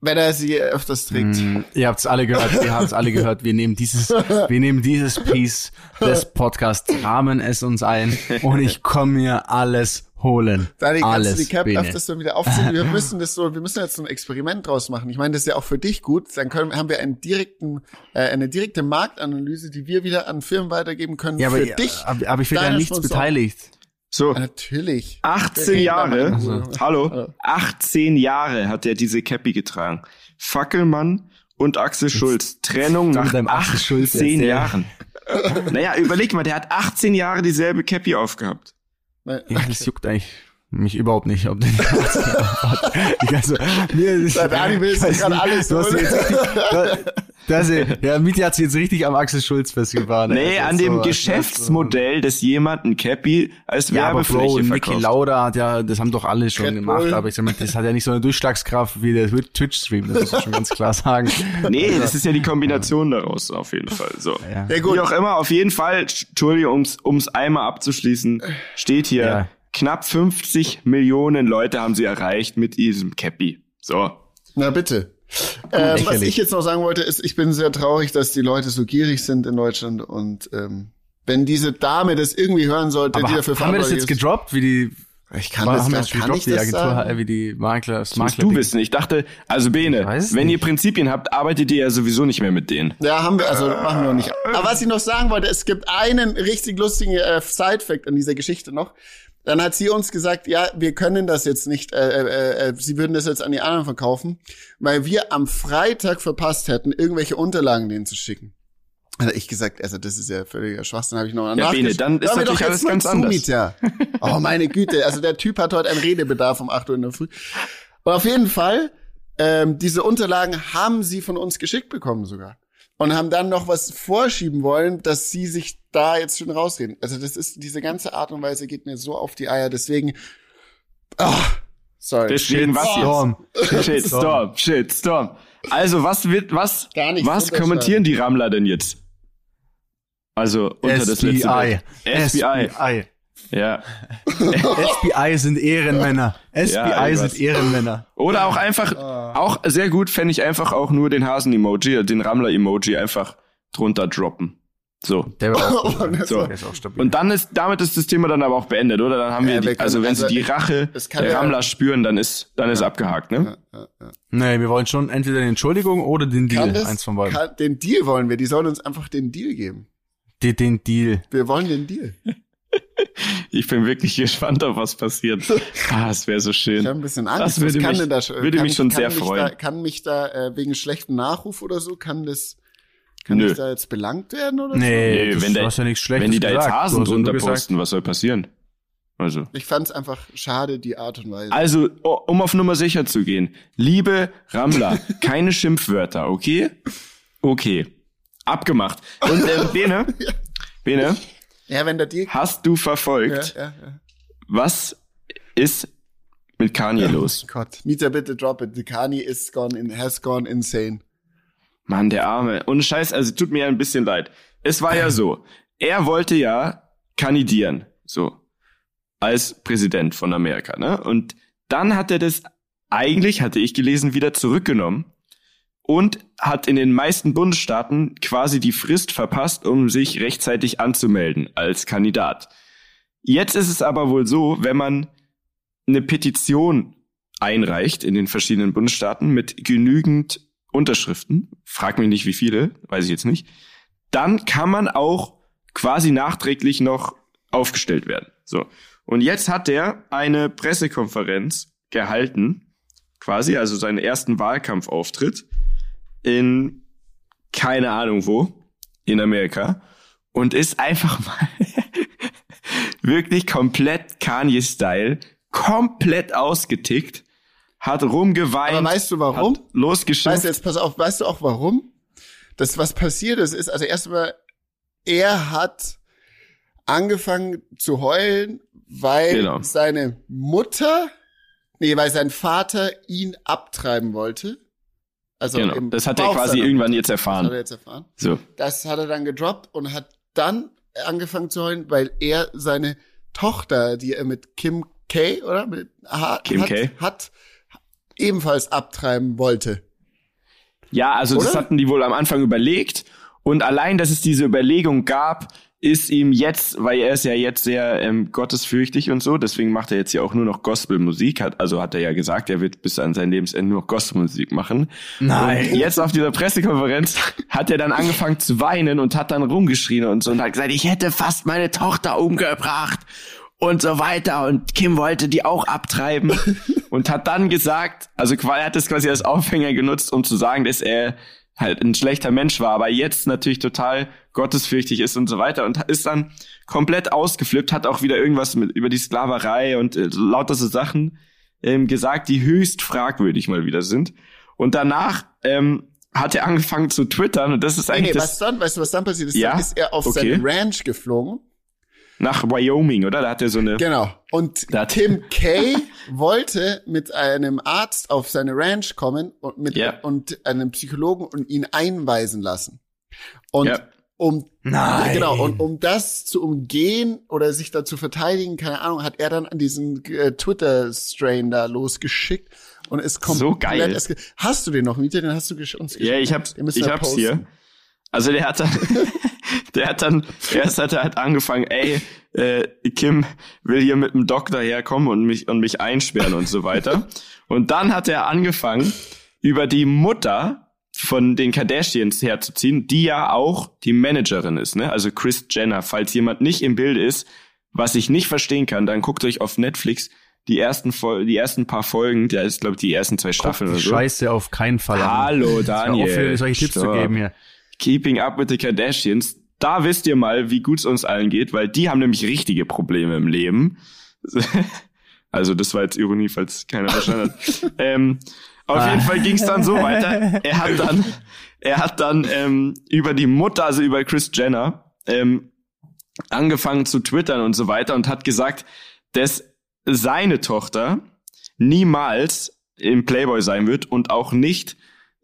Wenn er sie öfters trägt. Mm, Ihr habt's alle gehört, ihr habt's alle gehört. Wir nehmen dieses, wir nehmen dieses Piece des Podcasts, rahmen es uns ein und ich komme mir alles holen. Dani, kannst Alles, du die Cap Bene. öfters so wieder aufziehen? Wir müssen das so, wir müssen jetzt so ein Experiment draus machen. Ich meine, das ist ja auch für dich gut. Dann können, haben wir einen direkten, äh, eine direkte Marktanalyse, die wir wieder an Firmen weitergeben können Ja, aber, für ja, dich. aber, aber ich da deine nichts beteiligt. So, Ja, Natürlich. 18 Wir reden Jahre. Also, Hallo. Hallo. 18 Jahre hat er diese Cappy getragen. Fackelmann und Axel Schulz. Trennung nach mit deinem Axel Schulz 18 erzähl. Jahren. naja, überleg mal, der hat 18 Jahre dieselbe Cappy aufgehabt. Nein, Ja, das <laughs> juckt eigentlich mich überhaupt nicht, ob der die 18 Jahre hat. Ich also, mir ist, ich sich weiß gerade nicht, alles du hast jetzt richtig, das, ja, Mieti hat sich jetzt richtig am Axel Schulz festgefahren. Nee, Also an dem so, Geschäftsmodell, dass jemand ein Cappy als Ja, aber Bro, Werbefläche Niki verkauft. Lauda hat ja, das haben doch alle schon Red gemacht, Bull. aber ich sag mal, das hat ja nicht so eine Durchschlagskraft wie der Twitch-Stream, das muss man schon ganz klar sagen. Nee, das ist ja die Kombination daraus auf jeden Fall. So. Ja. Ja, gut. Wie auch immer, auf jeden Fall, Entschuldigung, ums, ums einmal abzuschließen, steht hier, Ja. Knapp 50 Millionen Leute haben sie erreicht mit diesem Cappy. So. Na bitte. Ähm, was ich jetzt noch sagen wollte, ist, ich bin sehr traurig, dass die Leute so gierig sind in Deutschland und ähm, wenn diese Dame das irgendwie hören sollte, Aber die dafür haben wir das jetzt verantwortlich ist- gedroppt, wie die, Ich kann wann das, haben das kann gedroppt, ich die das Agentur, sagen? wie die Makler, das Makler du wissen. Ich dachte, also Bene, wenn nicht. ihr Prinzipien habt, arbeitet ihr ja sowieso nicht mehr mit denen. Ja, haben wir, also machen wir noch nicht. Aber was ich noch sagen wollte, es gibt einen richtig lustigen äh, Side-Fact an dieser Geschichte noch. Dann hat sie uns gesagt, ja, wir können das jetzt nicht, äh, äh, äh, sie würden das jetzt an die anderen verkaufen, weil wir am Freitag verpasst hätten, irgendwelche Unterlagen denen zu schicken. Hat ich gesagt, also das ist ja völliger Schwachsinn, habe ich noch Ja, Bene, dann ist mir natürlich doch alles ganz anders. Mieter. <laughs> Oh, meine Güte, also der Typ hat heute einen Redebedarf um 8 Uhr in der Früh. Und auf jeden Fall, ähm, diese Unterlagen haben sie von uns geschickt bekommen sogar. Und haben dann noch was vorschieben wollen, dass sie sich da jetzt schon rausreden. Also das ist, diese ganze Art und Weise geht mir so auf die Eier, deswegen, ah, sorry. Was Shitstorm. Shitstorm, Shitstorm. Also was wird, was, was kommentieren die Rammler denn jetzt? Also unter das letzte SBI. Bild. SBI. SBI. Ja. <laughs> SBI sind Ehrenmänner. SBI Ja, sind Ehrenmänner. Oder auch einfach, auch sehr gut fände ich einfach auch nur den Hasen-Emoji, den Rammler-Emoji einfach drunter droppen. So. Der war auch, <laughs> Oh, So. der ist auch stabil. Und dann ist, damit ist das Thema dann aber auch beendet, oder? Dann haben wir, Ja, die, also wenn also sie die Rache der ja- Rammler spüren, dann ist, dann ist abgehakt, ne? nee, wir wollen schon entweder die Entschuldigung oder den Deal. Das, Eins von beiden. kann, den Deal wollen wir, die sollen uns einfach den Deal geben. Den, den Deal. Wir wollen den Deal. Ich bin wirklich gespannt, auf was passiert. Ah, es wäre so Ich schön. habe ein bisschen Angst. Das würde Was kann mich- das, würde kann mich schon kann sehr mich freuen. Da, kann mich da äh, wegen schlechten Nachruf oder so, kann das, kann Nö. ich da jetzt belangt werden oder Nee, Nee, das, wenn der- ja nichts Schlechtes Wenn die da jetzt. Hasen drunter gesagt, posten, was soll passieren? Also. so? Ich fand's einfach schade, die Art und Weise. Also, um auf Nummer sicher zu gehen. Liebe Rammler, <laughs> keine Schimpfwörter, okay? Okay. Abgemacht. Und äh, Bene, <laughs> Bene, ja, wenn der Deal, hast du ja, verfolgt, ja, ja. was ist mit Kanye los? Gott, Mieter, bitte drop it. The Kanye is gone in, has gone insane. Mann, der Arme. Und Scheiß, also tut mir ein bisschen leid. Es war ja so, er wollte ja kandidieren, so, als Präsident von Amerika, ne? Und dann hat er das eigentlich, hatte ich gelesen, wieder zurückgenommen und hat in den meisten Bundesstaaten quasi die Frist verpasst, um sich rechtzeitig anzumelden als Kandidat. Jetzt ist es aber wohl so, wenn man eine Petition einreicht in den verschiedenen Bundesstaaten mit genügend Unterschriften, frag mich nicht wie viele, weiß ich jetzt nicht, dann kann man auch quasi nachträglich noch aufgestellt werden. So. Und jetzt hat er eine Pressekonferenz gehalten, quasi, also seinen ersten Wahlkampfauftritt in keine Ahnung wo, in Amerika, und ist einfach mal <laughs> wirklich komplett Kanye-Style, komplett ausgetickt, hat rumgeweint, Aber weißt du warum? hat losgeschimpft. Weißt du, jetzt pass auf, weißt du auch warum? Das, was passiert ist, ist, also erstmal, er hat angefangen zu heulen, weil Genau. seine Mutter, nee, weil sein Vater ihn abtreiben wollte. Also genau. Das hat er quasi irgendwann jetzt Das hat er erfahren. jetzt erfahren. So. Das hat er dann gedroppt und hat dann angefangen zu heulen, weil er seine Tochter, die er mit Kim K, oder? Mit, ha, Kim hat, K. hat ebenfalls abtreiben wollte. Ja, also das Oder? hatten die wohl am Anfang überlegt. Und allein, dass es diese Überlegung gab, ist ihm jetzt, weil er ist ja jetzt sehr ähm, gottesfürchtig und so, deswegen macht er jetzt ja auch nur noch Gospelmusik, hat, also hat er ja gesagt, er wird bis an sein Lebensende nur noch Gospelmusik machen. Nein. Und jetzt auf dieser Pressekonferenz hat er dann angefangen zu weinen und hat dann rumgeschrien und so und hat gesagt, ich hätte fast meine Tochter umgebracht und so weiter und Kim wollte die auch abtreiben <laughs> und hat dann gesagt, also er hat das quasi als Aufhänger genutzt, um zu sagen, dass er halt ein schlechter Mensch war, aber jetzt natürlich total gottesfürchtig ist und so weiter und ist dann komplett ausgeflippt, hat auch wieder irgendwas mit über die Sklaverei und äh, lauter so Sachen ähm, gesagt, die höchst fragwürdig mal wieder sind. Und danach ähm, hat er angefangen zu twittern und das ist eigentlich nee, nee, was dann, weißt du, was dann passiert ist? Ja? Dann ist er auf Okay. seine Ranch geflogen. nach Wyoming, oder? Da hat er so eine Genau. Und Tim Kay <laughs> wollte mit einem Arzt auf seine Ranch kommen und mit Ja. und einem Psychologen und ihn einweisen lassen. Und Ja. Um Nein. genau und um das zu umgehen oder sich da zu verteidigen, keine Ahnung, hat er dann an diesen äh, Twitter Strain da losgeschickt und ist komplett So geil. Hast du den noch, Mieter? Den hast du gesch uns geschickt. Ja, ich hab's, ich hab's posten. hier. Also der hat dann, <laughs> der hat dann, erst hat er halt angefangen, ey, äh, Kim will hier mit dem Doktor herkommen und mich, und mich einsperren und so weiter. <laughs> Und dann hat er angefangen, über die Mutter von den Kardashians herzuziehen, die ja auch die Managerin ist, ne? Also Chris Jenner. Falls jemand nicht im Bild ist, was ich nicht verstehen kann, dann guckt euch auf Netflix die ersten, Fol die ersten paar Folgen, da ist, glaube ich, die ersten zwei Staffeln Die oder so. Scheiße auf keinen Fall an. Hallo, Daniel. mir solche Tipps zu geben hier. Keeping Up with the Kardashians, da wisst ihr mal, wie gut es uns allen geht, weil die haben nämlich richtige Probleme im Leben. <laughs> Also das war jetzt Ironie, falls keiner verstanden hat. <laughs> ähm, auf jeden Fall ging es dann so weiter. <laughs> Er hat dann, er hat dann ähm, über die Mutter, also über Chris Jenner, ähm, angefangen zu twittern und so weiter und hat gesagt, dass seine Tochter niemals im Playboy sein wird und auch nicht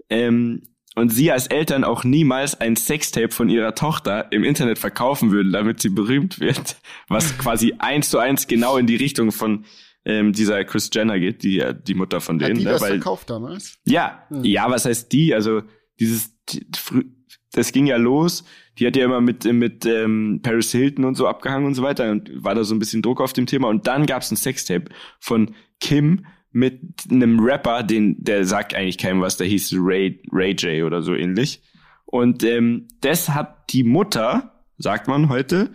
ähm, und sie als Eltern auch niemals ein Sextape von ihrer Tochter im Internet verkaufen würden, damit sie berühmt wird, was quasi eins zu eins genau in die Richtung von ähm, dieser Chris Jenner geht, die ja die Mutter von Hat denen, die ne? das weil verkauft damals? ja, ja, was heißt die? Also dieses, das ging ja los. Die hat ja immer mit mit ähm, Paris Hilton und so abgehangen und so weiter und war da so ein bisschen Druck auf dem Thema. Und dann gab's ein Sextape von Kim mit einem Rapper, den der sagt eigentlich keinem was. Der hieß Ray Ray J oder so ähnlich. Und ähm, das hat die Mutter, sagt man heute,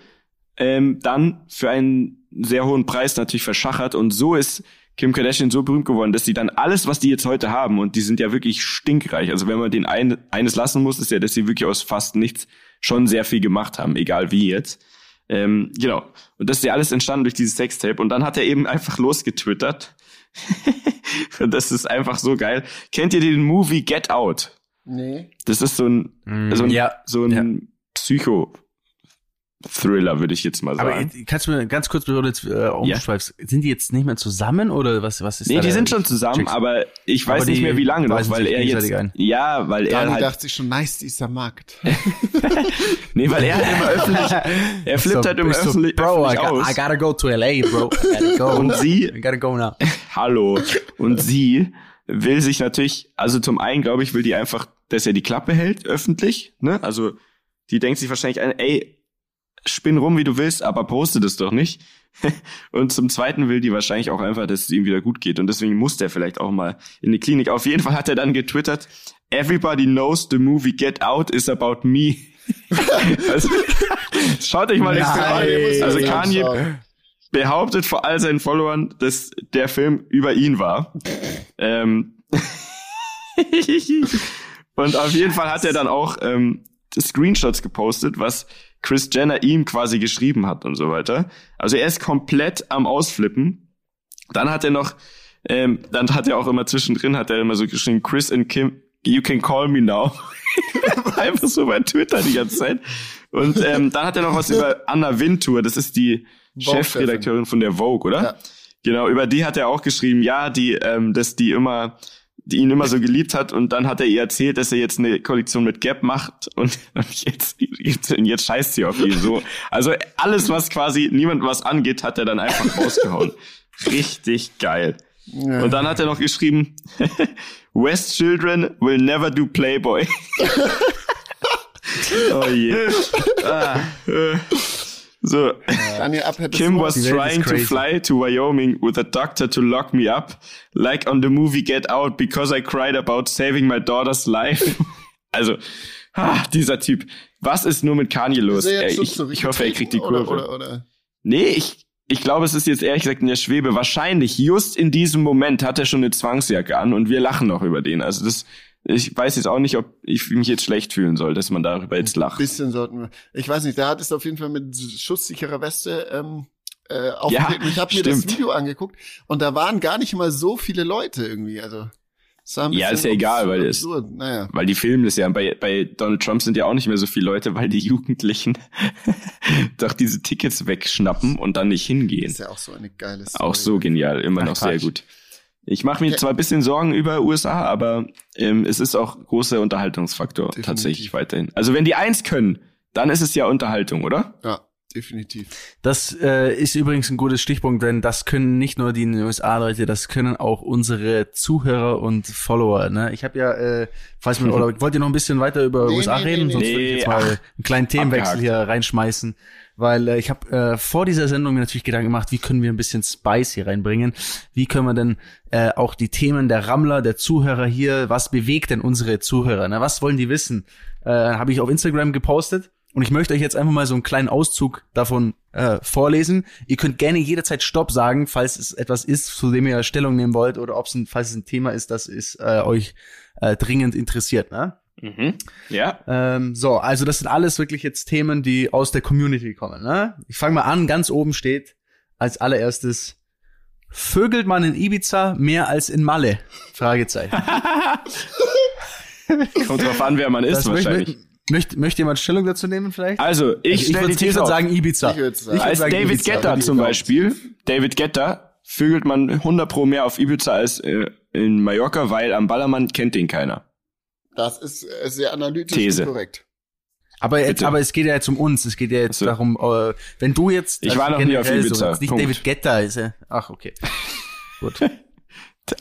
ähm, dann für einen sehr hohen Preis natürlich verschachert und so ist Kim Kardashian so berühmt geworden, dass sie dann alles, was die jetzt heute haben, und die sind ja wirklich stinkreich. Also wenn man den ein, eines lassen muss, ist ja, dass sie wirklich aus fast nichts schon sehr viel gemacht haben, egal wie jetzt. Ähm, genau. Und das ist ja alles entstanden durch dieses Sextape. Und dann hat er eben einfach losgetwittert. <laughs> und das ist einfach so geil. Kennt ihr den Movie Get Out? Nee. Das ist so ein, Mm, so ein, ja, so ein Psycho-Thriller, würde ich jetzt mal Aber sagen. äh, kannst du mir ganz kurz, bevor du jetzt äh, umschweifst, sind die jetzt nicht mehr zusammen oder was, was ist Nee, da die sind schon zusammen, aber ich weiß Aber nicht mehr, wie lange noch, weil er jetzt, ein. ja, weil er Dani halt, dachte sich schon, nice, dieser Markt. <laughs> <laughs> nee, weil er halt immer öffentlich, <laughs> er flippt So, halt immer du, öffentlich, Bro, I, öffentlich got, aus. I gotta go to LA, bro. I gotta go. Und sie- I gotta go now. Hallo. Und sie will sich natürlich, also zum einen, glaube ich, will die einfach, dass er die Klappe hält, öffentlich, ne? Also, die denkt sich wahrscheinlich ein, ey, spinn rum, wie du willst, aber poste das doch nicht. <laughs> Und zum zweiten will die wahrscheinlich auch einfach, dass es ihm wieder gut geht. Und deswegen muss der vielleicht auch mal in die Klinik. Auf jeden Fall hat er dann getwittert, everybody knows the movie Get Out is about me. <laughs> also, schaut euch mal. Nein. Also Kanye behauptet vor all seinen Followern, dass der Film über ihn war. ähm. <laughs> Und auf jeden Fall hat er dann auch ähm, Screenshots gepostet, was Chris Jenner ihm quasi geschrieben hat und so weiter. Also er ist komplett am Ausflippen. Dann hat er noch, ähm, dann hat er auch immer zwischendrin, hat er immer so geschrieben, Chris and Kim, you can call me now. <laughs> Einfach so bei Twitter die ganze Zeit. Und ähm, dann hat er noch was über Anna Wintour, das ist die. Chefredakteurin von der Vogue, oder? Ja. Genau, über die hat er auch geschrieben, ja, die, ähm, dass die immer, die ihn immer so geliebt hat und dann hat er ihr erzählt, dass er jetzt eine Kollektion mit Gap macht und, <laughs> und jetzt, jetzt, jetzt scheißt sie auf ihn so. Also alles, was quasi niemand was angeht, hat er dann einfach rausgehauen. Richtig geil. Ja. Und dann hat er noch geschrieben, <laughs> West Children will never do Playboy. <laughs> oh je. Ah, So, Daniel Ab Kim was trying to fly to Wyoming with a doctor to lock me up, like on the movie Get Out, because I cried about saving my daughter's life. <laughs> also, ah, dieser Typ. Was ist nur mit Kanye los? Er Ey, ich, ich hoffe, er kriegt die oder- Kurve. Oder, oder, Nee, ich, ich glaube, es ist jetzt ehrlich gesagt in der Schwebe. Wahrscheinlich, just in diesem Moment hat er schon eine Zwangsjacke an und wir lachen noch über den. Also das, ich weiß jetzt auch nicht, ob ich mich jetzt schlecht fühlen soll, dass man darüber jetzt lacht. bisschen sollten wir. Ich weiß nicht, der hat es auf jeden Fall mit schusssicherer Weste ähm, äh, Ja, aufgetreten. ich habe mir das. Video angeguckt und da waren gar nicht mal so viele Leute irgendwie. Also ein Ja, ist ja egal, weil es-. Naja. Weil die filmen das ja. Bei, bei Donald Trump sind ja auch nicht mehr so viele Leute, weil die Jugendlichen <laughs> doch diese Tickets wegschnappen und dann nicht hingehen. Ist ja auch so eine geile Story. Auch so genial, immer Ach, noch sehr gut. Ich mache mir zwar ein bisschen Sorgen über USA, aber ähm, es ist auch großer Unterhaltungsfaktor Definitiv. tatsächlich weiterhin. Also wenn die eins können, dann ist es ja Unterhaltung, oder? Ja, definitiv. Das äh, ist übrigens ein gutes Stichpunkt, denn das können nicht nur die USA-Leute, das können auch unsere Zuhörer und Follower. Ne? Ich habe ja, äh, falls man, oder <laughs> wollt ihr noch ein bisschen weiter über Nee, USA nee, reden? nee, Sonst nee. würde ich jetzt mal ach, einen kleinen Themenwechsel abgehakt. hier reinschmeißen. Weil äh, ich habe äh, vor dieser Sendung mir natürlich Gedanken gemacht, wie können wir ein bisschen Spice hier reinbringen? Wie können wir denn äh, auch die Themen der Rammler, der Zuhörer hier, was bewegt denn unsere Zuhörer? Ne? Was wollen die wissen? Äh, habe ich auf Instagram gepostet. Und ich möchte euch jetzt einfach mal so einen kleinen Auszug davon äh, vorlesen. Ihr könnt gerne jederzeit Stopp sagen, falls es etwas ist, zu dem ihr Stellung nehmen wollt oder ob es ein, falls es ein Thema ist, das ist äh, euch äh, dringend interessiert. Ne? Mhm. Ja. Ähm, so, also das sind alles wirklich jetzt Themen, die aus der Community kommen. Ne? Ich fange mal an, ganz oben steht als allererstes, vögelt man in Ibiza mehr als in Malle? Fragezeichen. <laughs> Kommt drauf an, wer man ist Das wahrscheinlich. möchte, möchte jemand Stellung dazu nehmen vielleicht? Also, ich Also ich stelle würde die ich These würd auf. sagen Ibiza. Ich würd sagen- Als sagen David Ibiza. Guetta zum Beispiel, David Guetta, vögelt man 100 pro mehr auf Ibiza als äh, in Mallorca, weil am Ballermann kennt den keiner. Das ist äh, sehr analytisch These. und korrekt. Aber, jetzt, aber es geht ja jetzt um uns. Es geht ja jetzt so. darum, äh, wenn du jetzt. Ich war noch nie auf Ibiza. jetzt nicht Punkt. David Guetta ist er. Ach, okay. <laughs> Gut.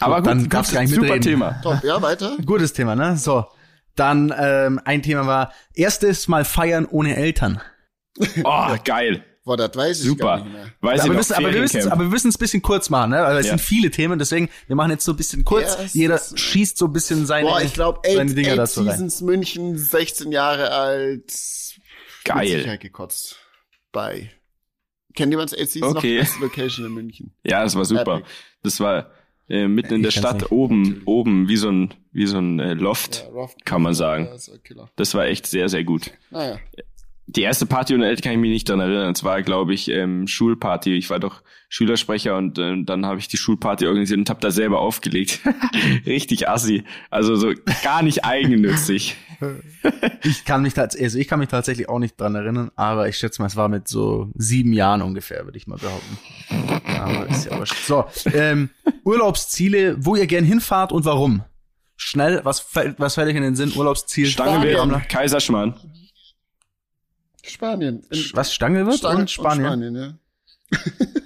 Aber gut, dann gut, darfst du gar nicht super mitreden. Thema. Top, ja, weiter. Gutes Thema, ne? So. Dann ähm, ein Thema war erstes Mal feiern ohne Eltern. Oh, geil. Boah, das weiß ich gar Super. nicht mehr. Weiß aber, ich müssen, aber wir müssen aber wir müssen es ein bisschen kurz machen, ne? Weil es Ja. sind viele Themen, deswegen wir machen jetzt so ein bisschen kurz. Ja, Jeder schießt so ein bisschen seine, Boah, ich glaube, seine eight, Dinger eight dazu rein. Seasons München, 16 Jahre alt. Mit Geil. Sicherheit gekotzt. Bei. Kennt jemand Eight Seasons Okay. noch? Beste Location in München. Ja, das war super. Epic. Das war äh, mitten in der Ich Stadt, nicht. oben, oben, wie so ein, wie so ein äh, Loft. Rough- Kann man sagen. Ja. Das war echt sehr, sehr gut. Naja. Die erste Party ohne Eltern kann ich mich nicht dran erinnern. Es war, glaube ich, ähm, Schulparty. Ich war doch Schülersprecher und ähm, dann habe ich die Schulparty organisiert und habe da selber aufgelegt. <laughs> Richtig assi. Also so gar nicht eigennützig. <laughs> Ich kann mich tats- also ich kann mich tatsächlich auch nicht dran erinnern, aber ich schätze mal, es war mit so sieben Jahren ungefähr, würde ich mal behaupten. Aber ist ja wurscht. So, ähm, Urlaubsziele, wo ihr gern hinfahrt und warum? Schnell, was fällt, was fällt euch in den Sinn? Urlaubsziel? Stange Spanien. wird Kaiserschmarrn. Spanien. In Was Stange wird Stange- und Spanien? Spanien, ja. <laughs>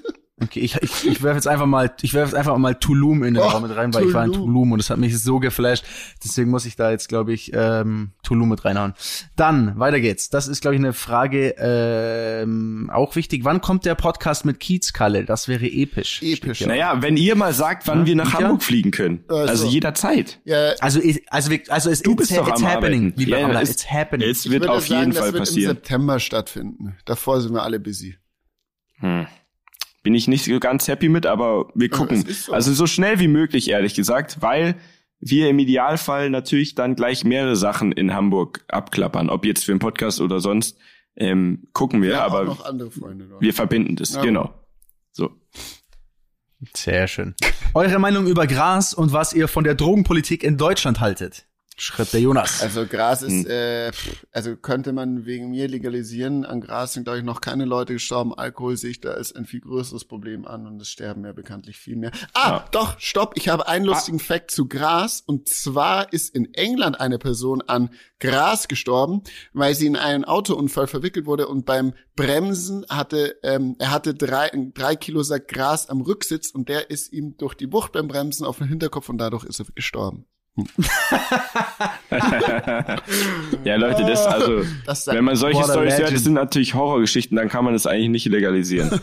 Okay, ich, ich, ich werfe jetzt einfach mal, ich werfe jetzt einfach mal Tulum in den Oh, Raum mit rein, weil ich war in Tulum. Tulum und das hat mich so geflasht. Deswegen muss ich da jetzt, glaube ich, ähm, Tulum mit reinhauen. Dann, weiter geht's. Das ist, glaube ich, eine Frage, ähm, auch wichtig. Wann kommt der Podcast mit Kiezkalle? Das wäre episch. Episch. Naja, wenn ihr mal sagt, wann Ja, wir nach sicher? Hamburg fliegen können. Also. Also jederzeit. Ja, Also, also, also es Du it's, bist doch it's am happening. Arbeiten. Lieber Ja, es- it's happening. Es wird auf sagen, jeden das Fall wird passieren. im September stattfinden. Davor sind wir alle busy. Hm. Bin ich nicht so ganz happy mit, aber wir gucken. es ist so. Also so schnell wie möglich, ehrlich gesagt, weil wir im Idealfall natürlich dann gleich mehrere Sachen in Hamburg abklappern. Ob jetzt für einen Podcast oder sonst, ähm, gucken wir, Ja, auch aber noch andere Freunde wir verbinden das, Ja. genau. So. Sehr schön. Eure Meinung über Gras und was ihr von der Drogenpolitik in Deutschland haltet? Schreibt der Jonas. Also Gras ist, Hm. äh, also könnte man wegen mir legalisieren. An Gras sind, glaube ich, noch keine Leute gestorben. Alkohol sehe ich da als ein viel größeres Problem an und es sterben ja bekanntlich viel mehr. Ah, Ja. doch, stopp, ich habe einen lustigen Fact zu Gras und zwar ist in England eine Person an Gras gestorben, weil sie in einen Autounfall verwickelt wurde und beim Bremsen hatte, ähm, er hatte drei, drei Kilo Sack Gras am Rücksitz und der ist ihm durch die Wucht beim Bremsen auf den Hinterkopf und dadurch ist er gestorben. <laughs> <laughs> ja, Leute, das also, Das wenn man solche Stories hört, das sind natürlich Horrorgeschichten, dann kann man das eigentlich nicht legalisieren.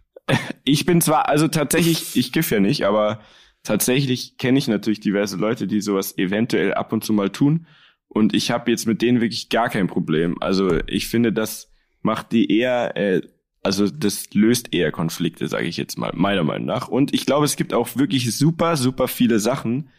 <laughs> ich bin zwar, also tatsächlich, ich kiff ja nicht, aber tatsächlich kenne ich natürlich diverse Leute, die sowas eventuell ab und zu mal tun. Und ich habe jetzt mit denen wirklich gar kein Problem. Also ich finde, das macht die eher, äh, also das löst eher Konflikte, sage ich jetzt mal, meiner Meinung nach. Und ich glaube, es gibt auch wirklich super, super viele Sachen,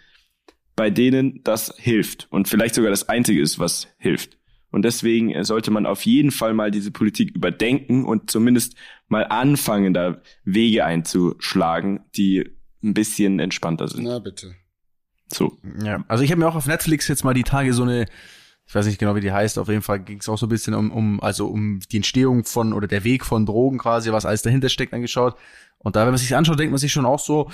bei denen das hilft und vielleicht sogar das Einzige ist, was hilft. Und deswegen äh, sollte man auf jeden Fall mal diese Politik überdenken und zumindest mal anfangen, da Wege einzuschlagen, die ein bisschen entspannter sind. Na bitte. So. Ja, also ich habe mir auch auf Netflix jetzt mal die Tage so eine, ich weiß nicht genau, wie die heißt, auf jeden Fall ging es auch so ein bisschen um, um, also um die Entstehung von oder der Weg von Drogen quasi, was alles dahinter steckt, angeschaut. Und da, wenn man sich anschaut, denkt man sich schon auch so,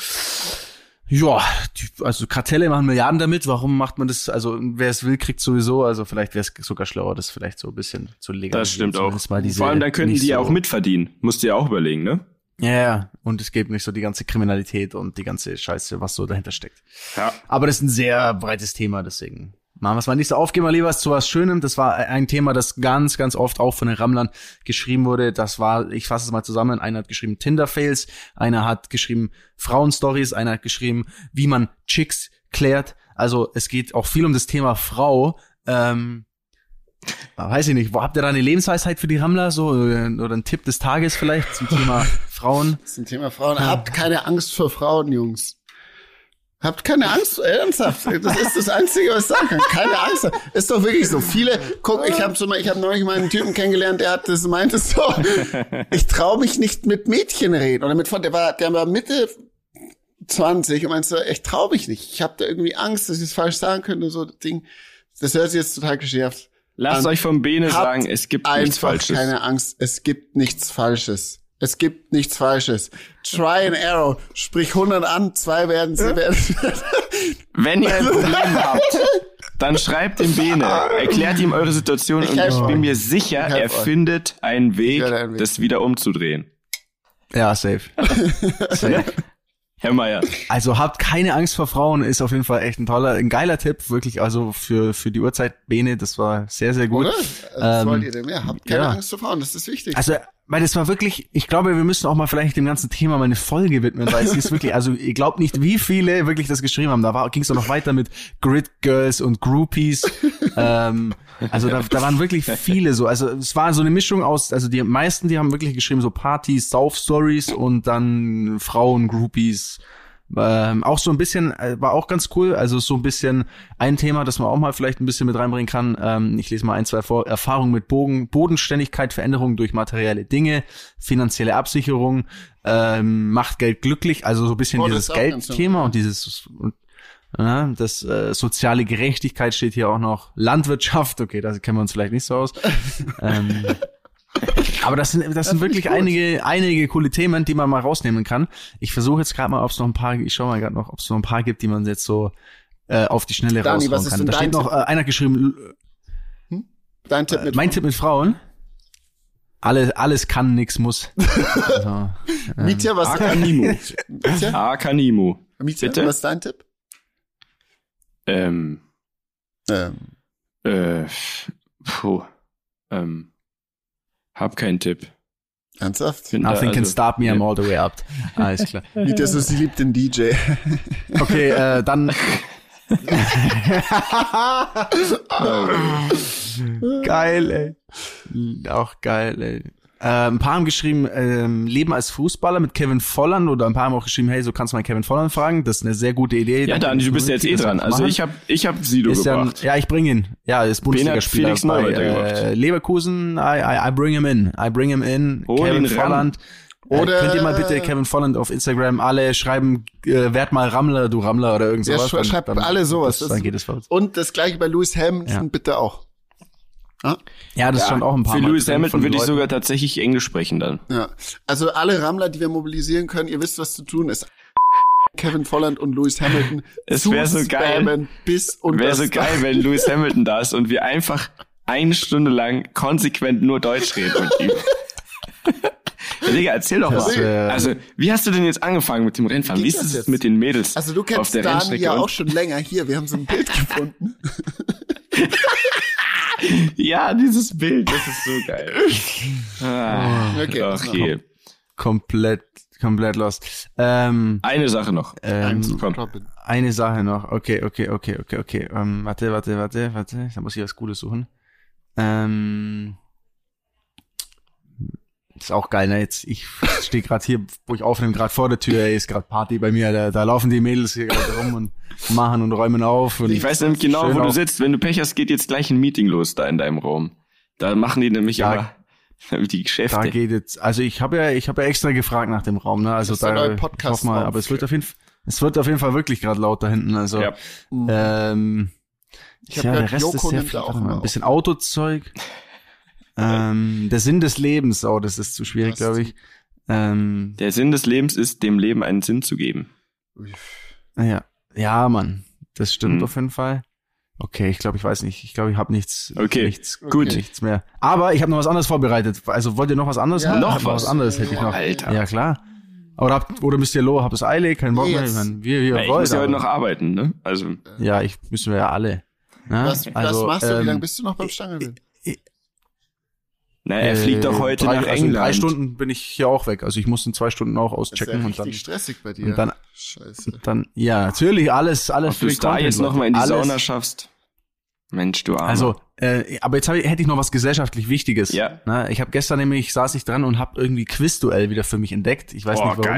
ja, die, also Kartelle machen Milliarden damit, warum macht man das, also wer es will, kriegt sowieso, also vielleicht wäre es sogar schlauer, das vielleicht so ein bisschen zu legalisieren. Das stimmt auch. Vor allem, dann könnten die ja so- auch mitverdienen. Musst du ja auch überlegen, ne? Ja, ja, und es gibt nicht so die ganze Kriminalität und die ganze Scheiße, was so dahinter steckt. Ja. Aber das ist ein sehr breites Thema, deswegen machen wir es mal nicht so auf. Gehen wir lieber zu was Schönem. Das war ein Thema, das ganz, ganz oft auch von den Rammlern geschrieben wurde. Das war, ich fasse es mal zusammen, einer hat geschrieben Tinder-Fails, einer hat geschrieben Frauen-Stories, einer hat geschrieben, wie man Chicks klärt. Also es geht auch viel um das Thema Frau. Ähm, weiß ich nicht, habt ihr da eine Lebensweisheit für die Rammler so äh, oder einen Tipp des Tages vielleicht zum Thema <laughs> Frauen? Ein Thema Frauen. Habt keine Angst vor Frauen, Jungs. Habt keine Angst, ernsthaft. Das ist das Einzige, was ich sagen kann. Keine Angst. Ist doch wirklich so. Viele, guck, ich habe so mal, ich habe neulich mal einen Typen kennengelernt, der hat das meinte so, <laughs> ich traue mich nicht mit Mädchen reden oder mit der war, der war Mitte 20 und meinte so, ich traue mich nicht. Ich habe da irgendwie Angst, dass ich es falsch sagen könnte, so das Ding. Das hört sich jetzt total geschärft. Lasst an. euch vom Bene sagen, es gibt nichts Falsches. keine Angst. Es gibt nichts Falsches. Es gibt nichts Falsches. Try and arrow. Sprich 100 an, zwei werden sie werden. Wenn ihr ein Problem <laughs> habt, dann schreibt dem Bene, erklärt ihm eure Situation und helf ich euch. bin mir sicher, Ich er euch. findet einen Weg, einen Weg das wieder umzudrehen. Ja, safe. <laughs> safe. Herr Meier. Also habt keine Angst vor Frauen, ist auf jeden Fall echt ein toller, ein geiler Tipp, wirklich, also für, für die Uhrzeit Bene, das war sehr, sehr gut. Oder? Was Ähm, wollt ihr denn mehr? Habt keine ja. Angst vor Frauen, das ist wichtig. Also, weil das war wirklich, ich glaube, wir müssen auch mal vielleicht dem ganzen Thema mal eine Folge widmen, weil es ist wirklich, also ihr glaubt nicht, wie viele wirklich das geschrieben haben. Da ging es auch noch weiter mit Grid Girls und Groupies. ähm, also da, da waren wirklich viele so. Also es war so eine Mischung aus, also die meisten, die haben wirklich geschrieben so Partys, Sauf Stories und dann Frauen, Groupies. Ähm, auch so ein bisschen, äh, war auch ganz cool, also so ein bisschen ein Thema, das man auch mal vielleicht ein bisschen mit reinbringen kann. Ähm, ich lese mal ein, zwei vor. Erfahrung mit Bogen, Bodenständigkeit, Veränderung durch materielle Dinge, finanzielle Absicherung, ähm, macht Geld glücklich, also so ein bisschen Oh, dieses Geldthema und dieses und, ja, das äh, soziale Gerechtigkeit steht hier auch noch. Landwirtschaft, okay, da kennen wir uns vielleicht nicht so aus. <laughs> ähm, aber das sind, das sind find ich wirklich einige, einige coole Themen, die man mal rausnehmen kann. Ich versuche jetzt gerade mal, ob es noch ein paar, ich schaue mal gerade noch, ob es noch ein paar gibt, die man jetzt so äh, auf die Schnelle Dani, raushauen was ist kann. denn Da dein steht noch Tipp? äh, einer geschrieben, Dein Tipp äh, mit mein Tipp mit Frauen. Alles, alles kann, nix muss. <laughs> Also, Mietja, was, Akanimo. Mietja? Akanimo. Mietja, Bitte? was ist dein Tipp? Ähm, Ähm, äh, puh, ähm, hab keinen Tipp. ernsthaft? Da- nothing can also- stop me, I'm all the way up. Alles klar. <laughs> Mietja, so sie liebt den DJ. Okay, äh, dann. <laughs> <laughs> geil, ey. Auch geil, ey. Äh, ein paar haben geschrieben, ähm, Leben als Fußballer mit Kevin Volland oder ein paar haben auch geschrieben, hey, so kannst du mal Kevin Volland fragen. Das ist eine sehr gute Idee. Ja, Dani, du bist jetzt eh dran. Also ich hab, ich hab Sido ist ja, gebracht. ja, ich bring ihn. Ja, ist Bundesligaspieler Felix Neu bei äh, Leverkusen. I, I, I bring him in. I bring him in. Hol Kevin. Volland. Oder- Oder könnt ihr mal bitte Kevin Volland auf Instagram alle schreiben, äh, werd mal Rammler, du Rammler oder irgend Ja, sowas. sch- schreibt alle sowas. Das, dann geht es. Und das gleiche bei Lewis Hamilton Ja. bitte auch. Ja, das stand auch ein paar Für Mal Lewis Hamilton würde ich sogar tatsächlich Englisch sprechen dann. Ja. Also alle Rammler, die wir mobilisieren können, ihr wisst, was zu tun ist. Kevin Volland und Lewis Hamilton. <laughs> Es wär so geil. Bis und Wäre so geil, wenn Lewis <laughs> Hamilton da ist und wir einfach eine Stunde lang konsequent nur Deutsch reden mit ihm. <laughs> Digga, erzähl doch Das mal. wär- Also, wie hast du denn jetzt angefangen mit dem Rennfahren? Wie ist es jetzt? mit den Mädels Also du auf kennst der Dani Rennstrecke? ja auch schon länger. Hier, wir haben so ein Bild gefunden. Ja, dieses Bild, das ist so geil. Ah, Okay, okay. Komplett, komplett lost. Ähm, Eine Sache noch. ähm, eine Sache noch. Okay, okay, okay, okay, okay. Ähm, warte, warte, warte, warte. Da muss ich was Gutes suchen. Ähm, ist auch geil, ne? Jetzt, ich stehe gerade hier, wo ich aufnehme, gerade vor der Tür, ey, ist gerade Party bei mir. Da, da laufen die Mädels hier gerade rum und machen und räumen auf. Und Ich weiß nämlich genau, wo du auf- sitzt. Wenn du Pech hast, geht jetzt gleich ein Meeting los da in deinem Raum. Da machen die nämlich Da- immer <laughs> die Geschäfte. Da geht jetzt, also ich habe ja, ich habe ja extra gefragt nach dem Raum, ne? Also Das ist da, neue Podcast- mal, aber es wird auf jeden Fall, es wird auf jeden Fall wirklich gerade laut da hinten. Also Ja. ähm, Ich hab ja, der Rest Joko ist sehr viel, auch mal, ein bisschen Autozeug. <laughs> ähm, der Sinn des Lebens, oh, das ist zu schwierig, glaube ich. Ähm, Der Sinn des Lebens ist, dem Leben einen Sinn zu geben. ja, ja, Mann, das stimmt Mhm. auf jeden Fall. Okay, ich glaube, ich weiß nicht. Ich glaube, ich habe nichts, Okay, nichts, gut. nichts mehr. Aber ich habe noch was anderes vorbereitet. Also wollt ihr noch was anderes? Ja, machen? noch was? was anderes hätte ich noch. Alter. Ja, klar. Oder, habt, oder müsst ihr lo, habt das Eile, kein Bock mehr, jetzt- ich mein, wir, wir Ja, ich muss ja heute noch arbeiten, ne? Also, Ja, ich, müssen wir ja alle. Ne? Was, also, was machst du? Wie ähm, lange bist du noch beim Stangelwild? Naja, er fliegt doch heute drei, nach also in England. drei Stunden bin ich hier auch weg. Also ich muss in zwei Stunden auch Das ist ja auschecken und dann, stressig bei dir. und dann- Scheiße. dann, ja, natürlich, alles, alles Ob du es da jetzt nochmal in die alles, Sauna schaffst. Mensch, du Armer. Also, äh, aber jetzt hab ich, hätte ich noch was gesellschaftlich Wichtiges. Ja. Ne? Ich habe gestern nämlich, saß ich dran und habe irgendwie Quizduell wieder für mich entdeckt. Ich weiß Boah, nicht warum.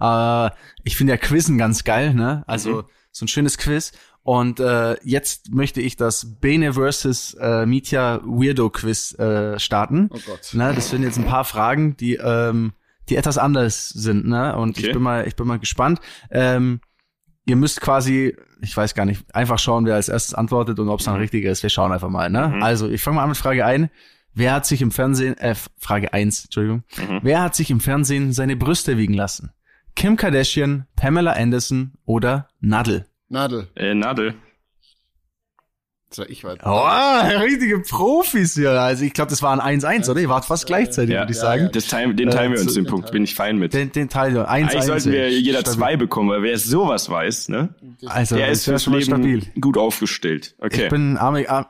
geil. Äh, ich finde ja Quizzen ganz geil, ne? Also Mhm. so ein schönes Quiz. Und äh, jetzt möchte ich das Bene versus äh, Mitya Weirdo Quiz äh, starten. Oh Gott. Ne? Das sind jetzt ein paar Fragen, die ähm, die etwas anders sind, ne? Und Okay. ich bin mal ich bin mal gespannt. Ähm, ihr müsst quasi, ich weiß gar nicht, einfach schauen, wer als erstes antwortet und ob es dann richtig ist. Wir schauen einfach mal, ne? Mhm. Also, ich fange mal an mit Frage ein. Wer hat sich im Fernsehen, äh, Frage eins, Entschuldigung. Mhm. Wer hat sich im Fernsehen seine Brüste wiegen lassen? Kim Kardashian, Pamela Anderson oder Nadel? Nadel. Äh, Nadel. Soll ich weiter? Oh, richtige Profis hier. Also ich glaube, das war ein 1-1, oder? Ihr wart fast gleichzeitig, Ja, würde ich ja, sagen. ja. Das teilen, den teilen wir Äh, uns den Punkt. Bin ich fein mit. Den, den Teil 1-1. Eigentlich sollten wir jeder Stabil. zwei bekommen, weil wer sowas weiß, ne? Also, Der ist fürs Leben stabil. gut aufgestellt. Okay. Ich bin,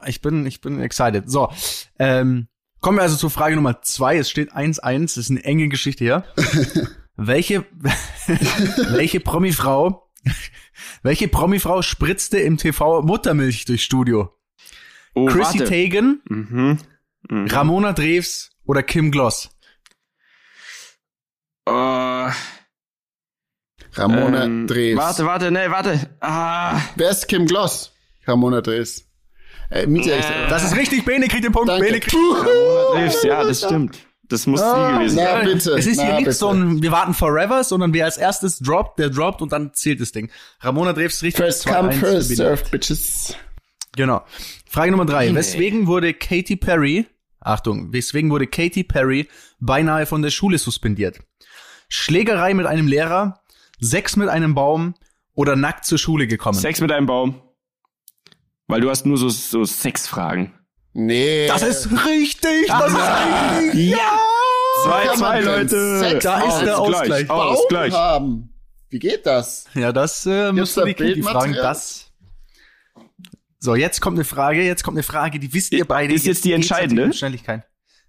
ich bin, ich bin excited. So, ähm, kommen wir also zur Frage Nummer zwei. Es steht 1-1. Das ist eine enge Geschichte hier. <laughs> welche, <laughs> welche Promi-Frau, <laughs> welche Promi-Frau spritzte im TV Muttermilch durchs Studio? oh, Chrissy warte. Teigen, Mhm. Mhm. Ramona Drews oder Kim Gloss? Oh, Ramona ähm, Drews. Warte, warte, nee, warte. Ah, Wer ist Kim Gloss? Ramona Drews. Äh, ich, Das ist richtig. Bene kriegt den Punkt. Danke. Bene kriegt Ramona Drews, ja, das stimmt. Das muss Ah, sie gewesen na, sein. bitte. Es ist na, hier nicht bitte. so ein, wir warten forever, sondern wer als erstes droppt, der droppt und dann zählt das Ding. Ramona Drews richtig. First 2-1 come, first Bene. serve, bitches. Genau. Frage Nummer drei. Nee. Weswegen wurde Katy Perry, Achtung, weswegen wurde Katy Perry beinahe von der Schule suspendiert? Schlägerei mit einem Lehrer, Sex mit einem Baum oder nackt zur Schule gekommen? Sex mit einem Baum. Weil du hast nur so, so Sexfragen. Nee. Das ist richtig! Das ist richtig! Ja! Zwei, kann zwei denn Leute. Sex Da ist der Ausgleich. Ausgleich. haben. Wie geht das? Ja, das äh, da die fragen. Das. So, jetzt kommt eine Frage, jetzt kommt eine Frage, die wisst ihr beide. Ist jetzt die geht's entscheidende? Schnelligkeit.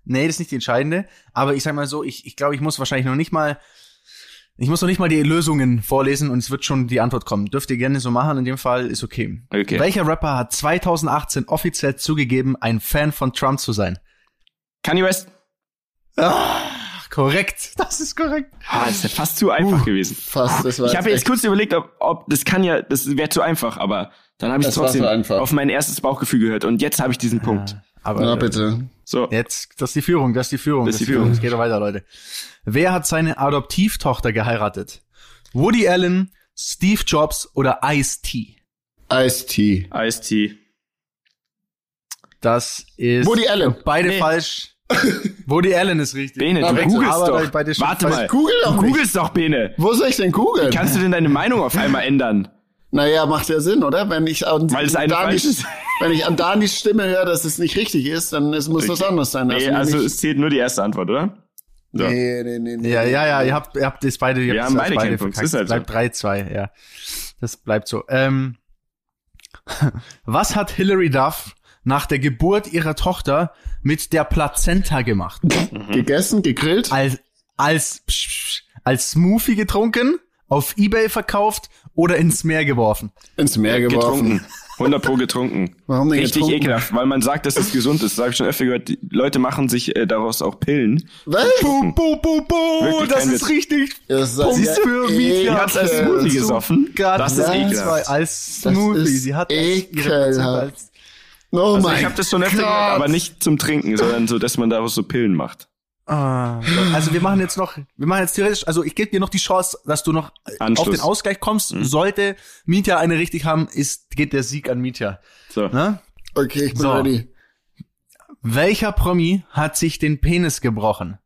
Nee, das ist nicht die entscheidende. Aber ich sag mal so, ich, ich glaube, ich muss wahrscheinlich noch nicht mal, ich muss noch nicht mal die Lösungen vorlesen und es wird schon die Antwort kommen. Dürft ihr gerne so machen, in dem Fall ist okay. Okay. Welcher Rapper hat 2018 offiziell zugegeben, ein Fan von Trump zu sein? Kanye West. Ah, korrekt. <laughs> Das ist korrekt. Ah, das ist ja fast zu einfach gewesen. Fast, das war Ich habe jetzt kurz überlegt, ob, ob das kann ja, das wäre zu einfach, aber dann habe ich trotzdem auf mein erstes Bauchgefühl gehört und jetzt habe ich diesen Punkt. Aber Na äh, bitte. So. Jetzt, das ist die Führung, das ist die Führung. Das ist die Führung. Es geht weiter, Leute. Wer hat seine Adoptivtochter geheiratet? Woody Allen, Steve Jobs oder Ice-T? Ice-T. Ice-T. Das ist Woody Allen. beide Nee. falsch. <laughs> Woody Allen ist richtig. Bene, Na, du googelst aber doch. Warte mal. Google doch du googelst doch, Bene. Wo soll ich denn googeln? Kannst du denn deine Meinung auf einmal ändern? Naja, macht ja Sinn, oder? Wenn ich an Weil es eine Danis, <laughs> wenn ich an Danis Stimme höre, dass es nicht richtig ist, dann es muss was anderes sein. Nee, mir also nicht- es zählt nur die erste Antwort, oder? So. Nee, nee, nee, nee. Ja, ja, ja, ihr habt, ihr habt das beide, ihr Wir habt haben das beide Punkt, verkackt. ist halt bleibt 3-2, ja. Das bleibt so. Ähm, was hat Hilary Duff nach der Geburt ihrer Tochter mit der Plazenta gemacht? <laughs> Gegessen, gegrillt? Als, als, als Smoothie getrunken, auf Ebay verkauft oder ins Meer geworfen? Ins Meer geworfen. Getrunken. 100 pro getrunken. Warum denn Richtig getrunken? ekelhaft, weil man sagt, dass es gesund ist. Das habe ich schon öfter gehört. Die Leute machen sich äh, daraus auch Pillen. Was? Boom, boom, boom, boom, Wirklich das ist Witz. richtig. Das ist Siehst du, ja Mietja Die hat's als. Smoothie gesoffen. Das ist ekelhaft. Als Das Smoothie. ist Sie hat ekelhaft. als Oh Also mein ich habe das schon öfter Gott. gehört, aber nicht zum Trinken, sondern so, dass man daraus so Pillen macht. Ah, also wir machen jetzt noch, wir machen jetzt theoretisch, also ich gebe dir noch die Chance, dass du noch Anschluss. auf den Ausgleich kommst. Sollte Mietja eine richtig haben, ist, geht der Sieg an Mietja. So. Ne? Okay, ich bin So. ready. Welcher Promi hat sich den Penis gebrochen?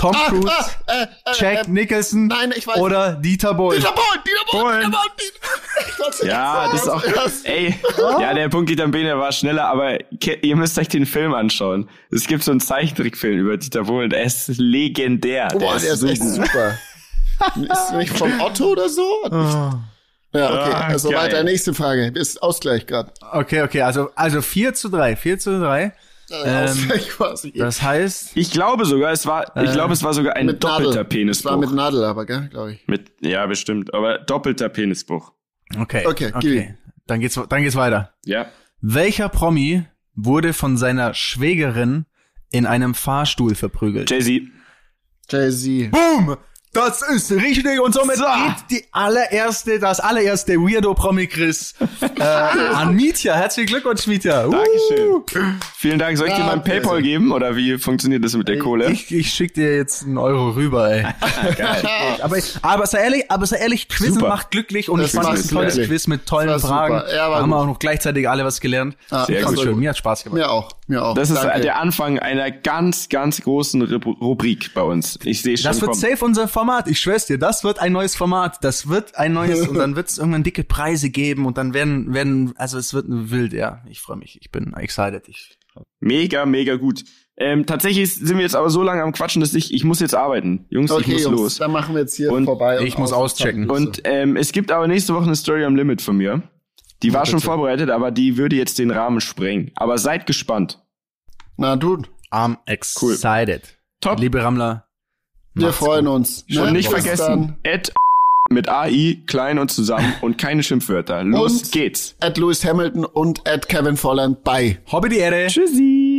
Tom Cruise, ah, äh, äh, Jack äh, Nicholson nein, ich weiß. oder Dieter Bohlen? Dieter Bohlen, Dieter Bohlen, Bohlen. Dieter Bohlen, Dieter <laughs> Ja, das ist auch, zuerst. ey, ja, der Punkt Dieter Bohlen, der war schneller, aber ihr müsst euch den Film anschauen. Es gibt so einen Zeichentrickfilm über Dieter Bohlen, der ist legendär. Boah, der ist so echt super. ist nicht von Otto oder so? Ja, okay. Ah, also geil. weiter, nächste Frage. Ist Ausgleich gerade. Okay, okay, also, also 4 zu 3, 4 zu 3. Ähm, Ausgleich <laughs> quasi. Das heißt, Ich glaube sogar, es war, ich glaube, es war sogar ein mit doppelter Nadel. Penisbruch. Das war mit Nadel aber, gell, glaube ich. Mit, ja, bestimmt, aber doppelter Penisbruch. okay, Okay, okay. Dann geht's, dann geht's weiter. Ja. Welcher Promi wurde von seiner Schwägerin in einem Fahrstuhl verprügelt? Jay-Z. Jay-Z. Boom! Das ist richtig und somit So. geht die allererste, das allererste Weirdo Promi Chris <laughs> äh, an Mietja. Herzlichen Glückwunsch, Mietja. Uh. Dankeschön. Vielen Dank. Soll ich dir Ja, mal ein Paypal geben oder wie funktioniert das mit der Kohle? Ich, ich schick dir jetzt einen Euro rüber, ey. <laughs> <laughs> aber, aber sei ehrlich, aber sei ehrlich, Super. macht glücklich und Das ich fand macht es ein tolles. Quiz mit tollen Fragen. Ja, da haben wir gut. auch noch gleichzeitig alle was gelernt. Ah, Sehr gut. Schön, mir hat Spaß gemacht. Mir auch, mir auch. Das ist Danke. der Anfang einer ganz, ganz großen Rubri- Rubrik bei uns. Ich sehe schon Das wird kommen. safe unser Format. Ich schwör's dir, das wird ein neues Format. Das wird ein neues und dann <laughs> wird es irgendwann dicke Preise geben und dann werden, werden, also es wird wild, ja. Ich freue mich. Ich bin excited. Ich, Mega, mega gut. Ähm, tatsächlich sind wir jetzt aber so lange am Quatschen, dass ich, ich muss jetzt arbeiten. Jungs, ich Okay, muss Jungs, los. dann machen wir jetzt hier Und vorbei. ich muss aus- auschecken. Und ähm, es gibt aber nächste Woche eine Story am Limit von mir. Die war schon vorbereitet, aber die würde jetzt den Rahmen sprengen. Aber seid gespannt. Na, du, I'm excited. Top. Liebe Rammler, wir freuen gut. uns. Und ne? nicht Bis vergessen, Ed <laughs> mit AI, klein und zusammen und keine Schimpfwörter. Los Und- geht's. At Lewis Hamilton und at Kevin Volland. Bye. Hobby die Ehre. Tschüssi.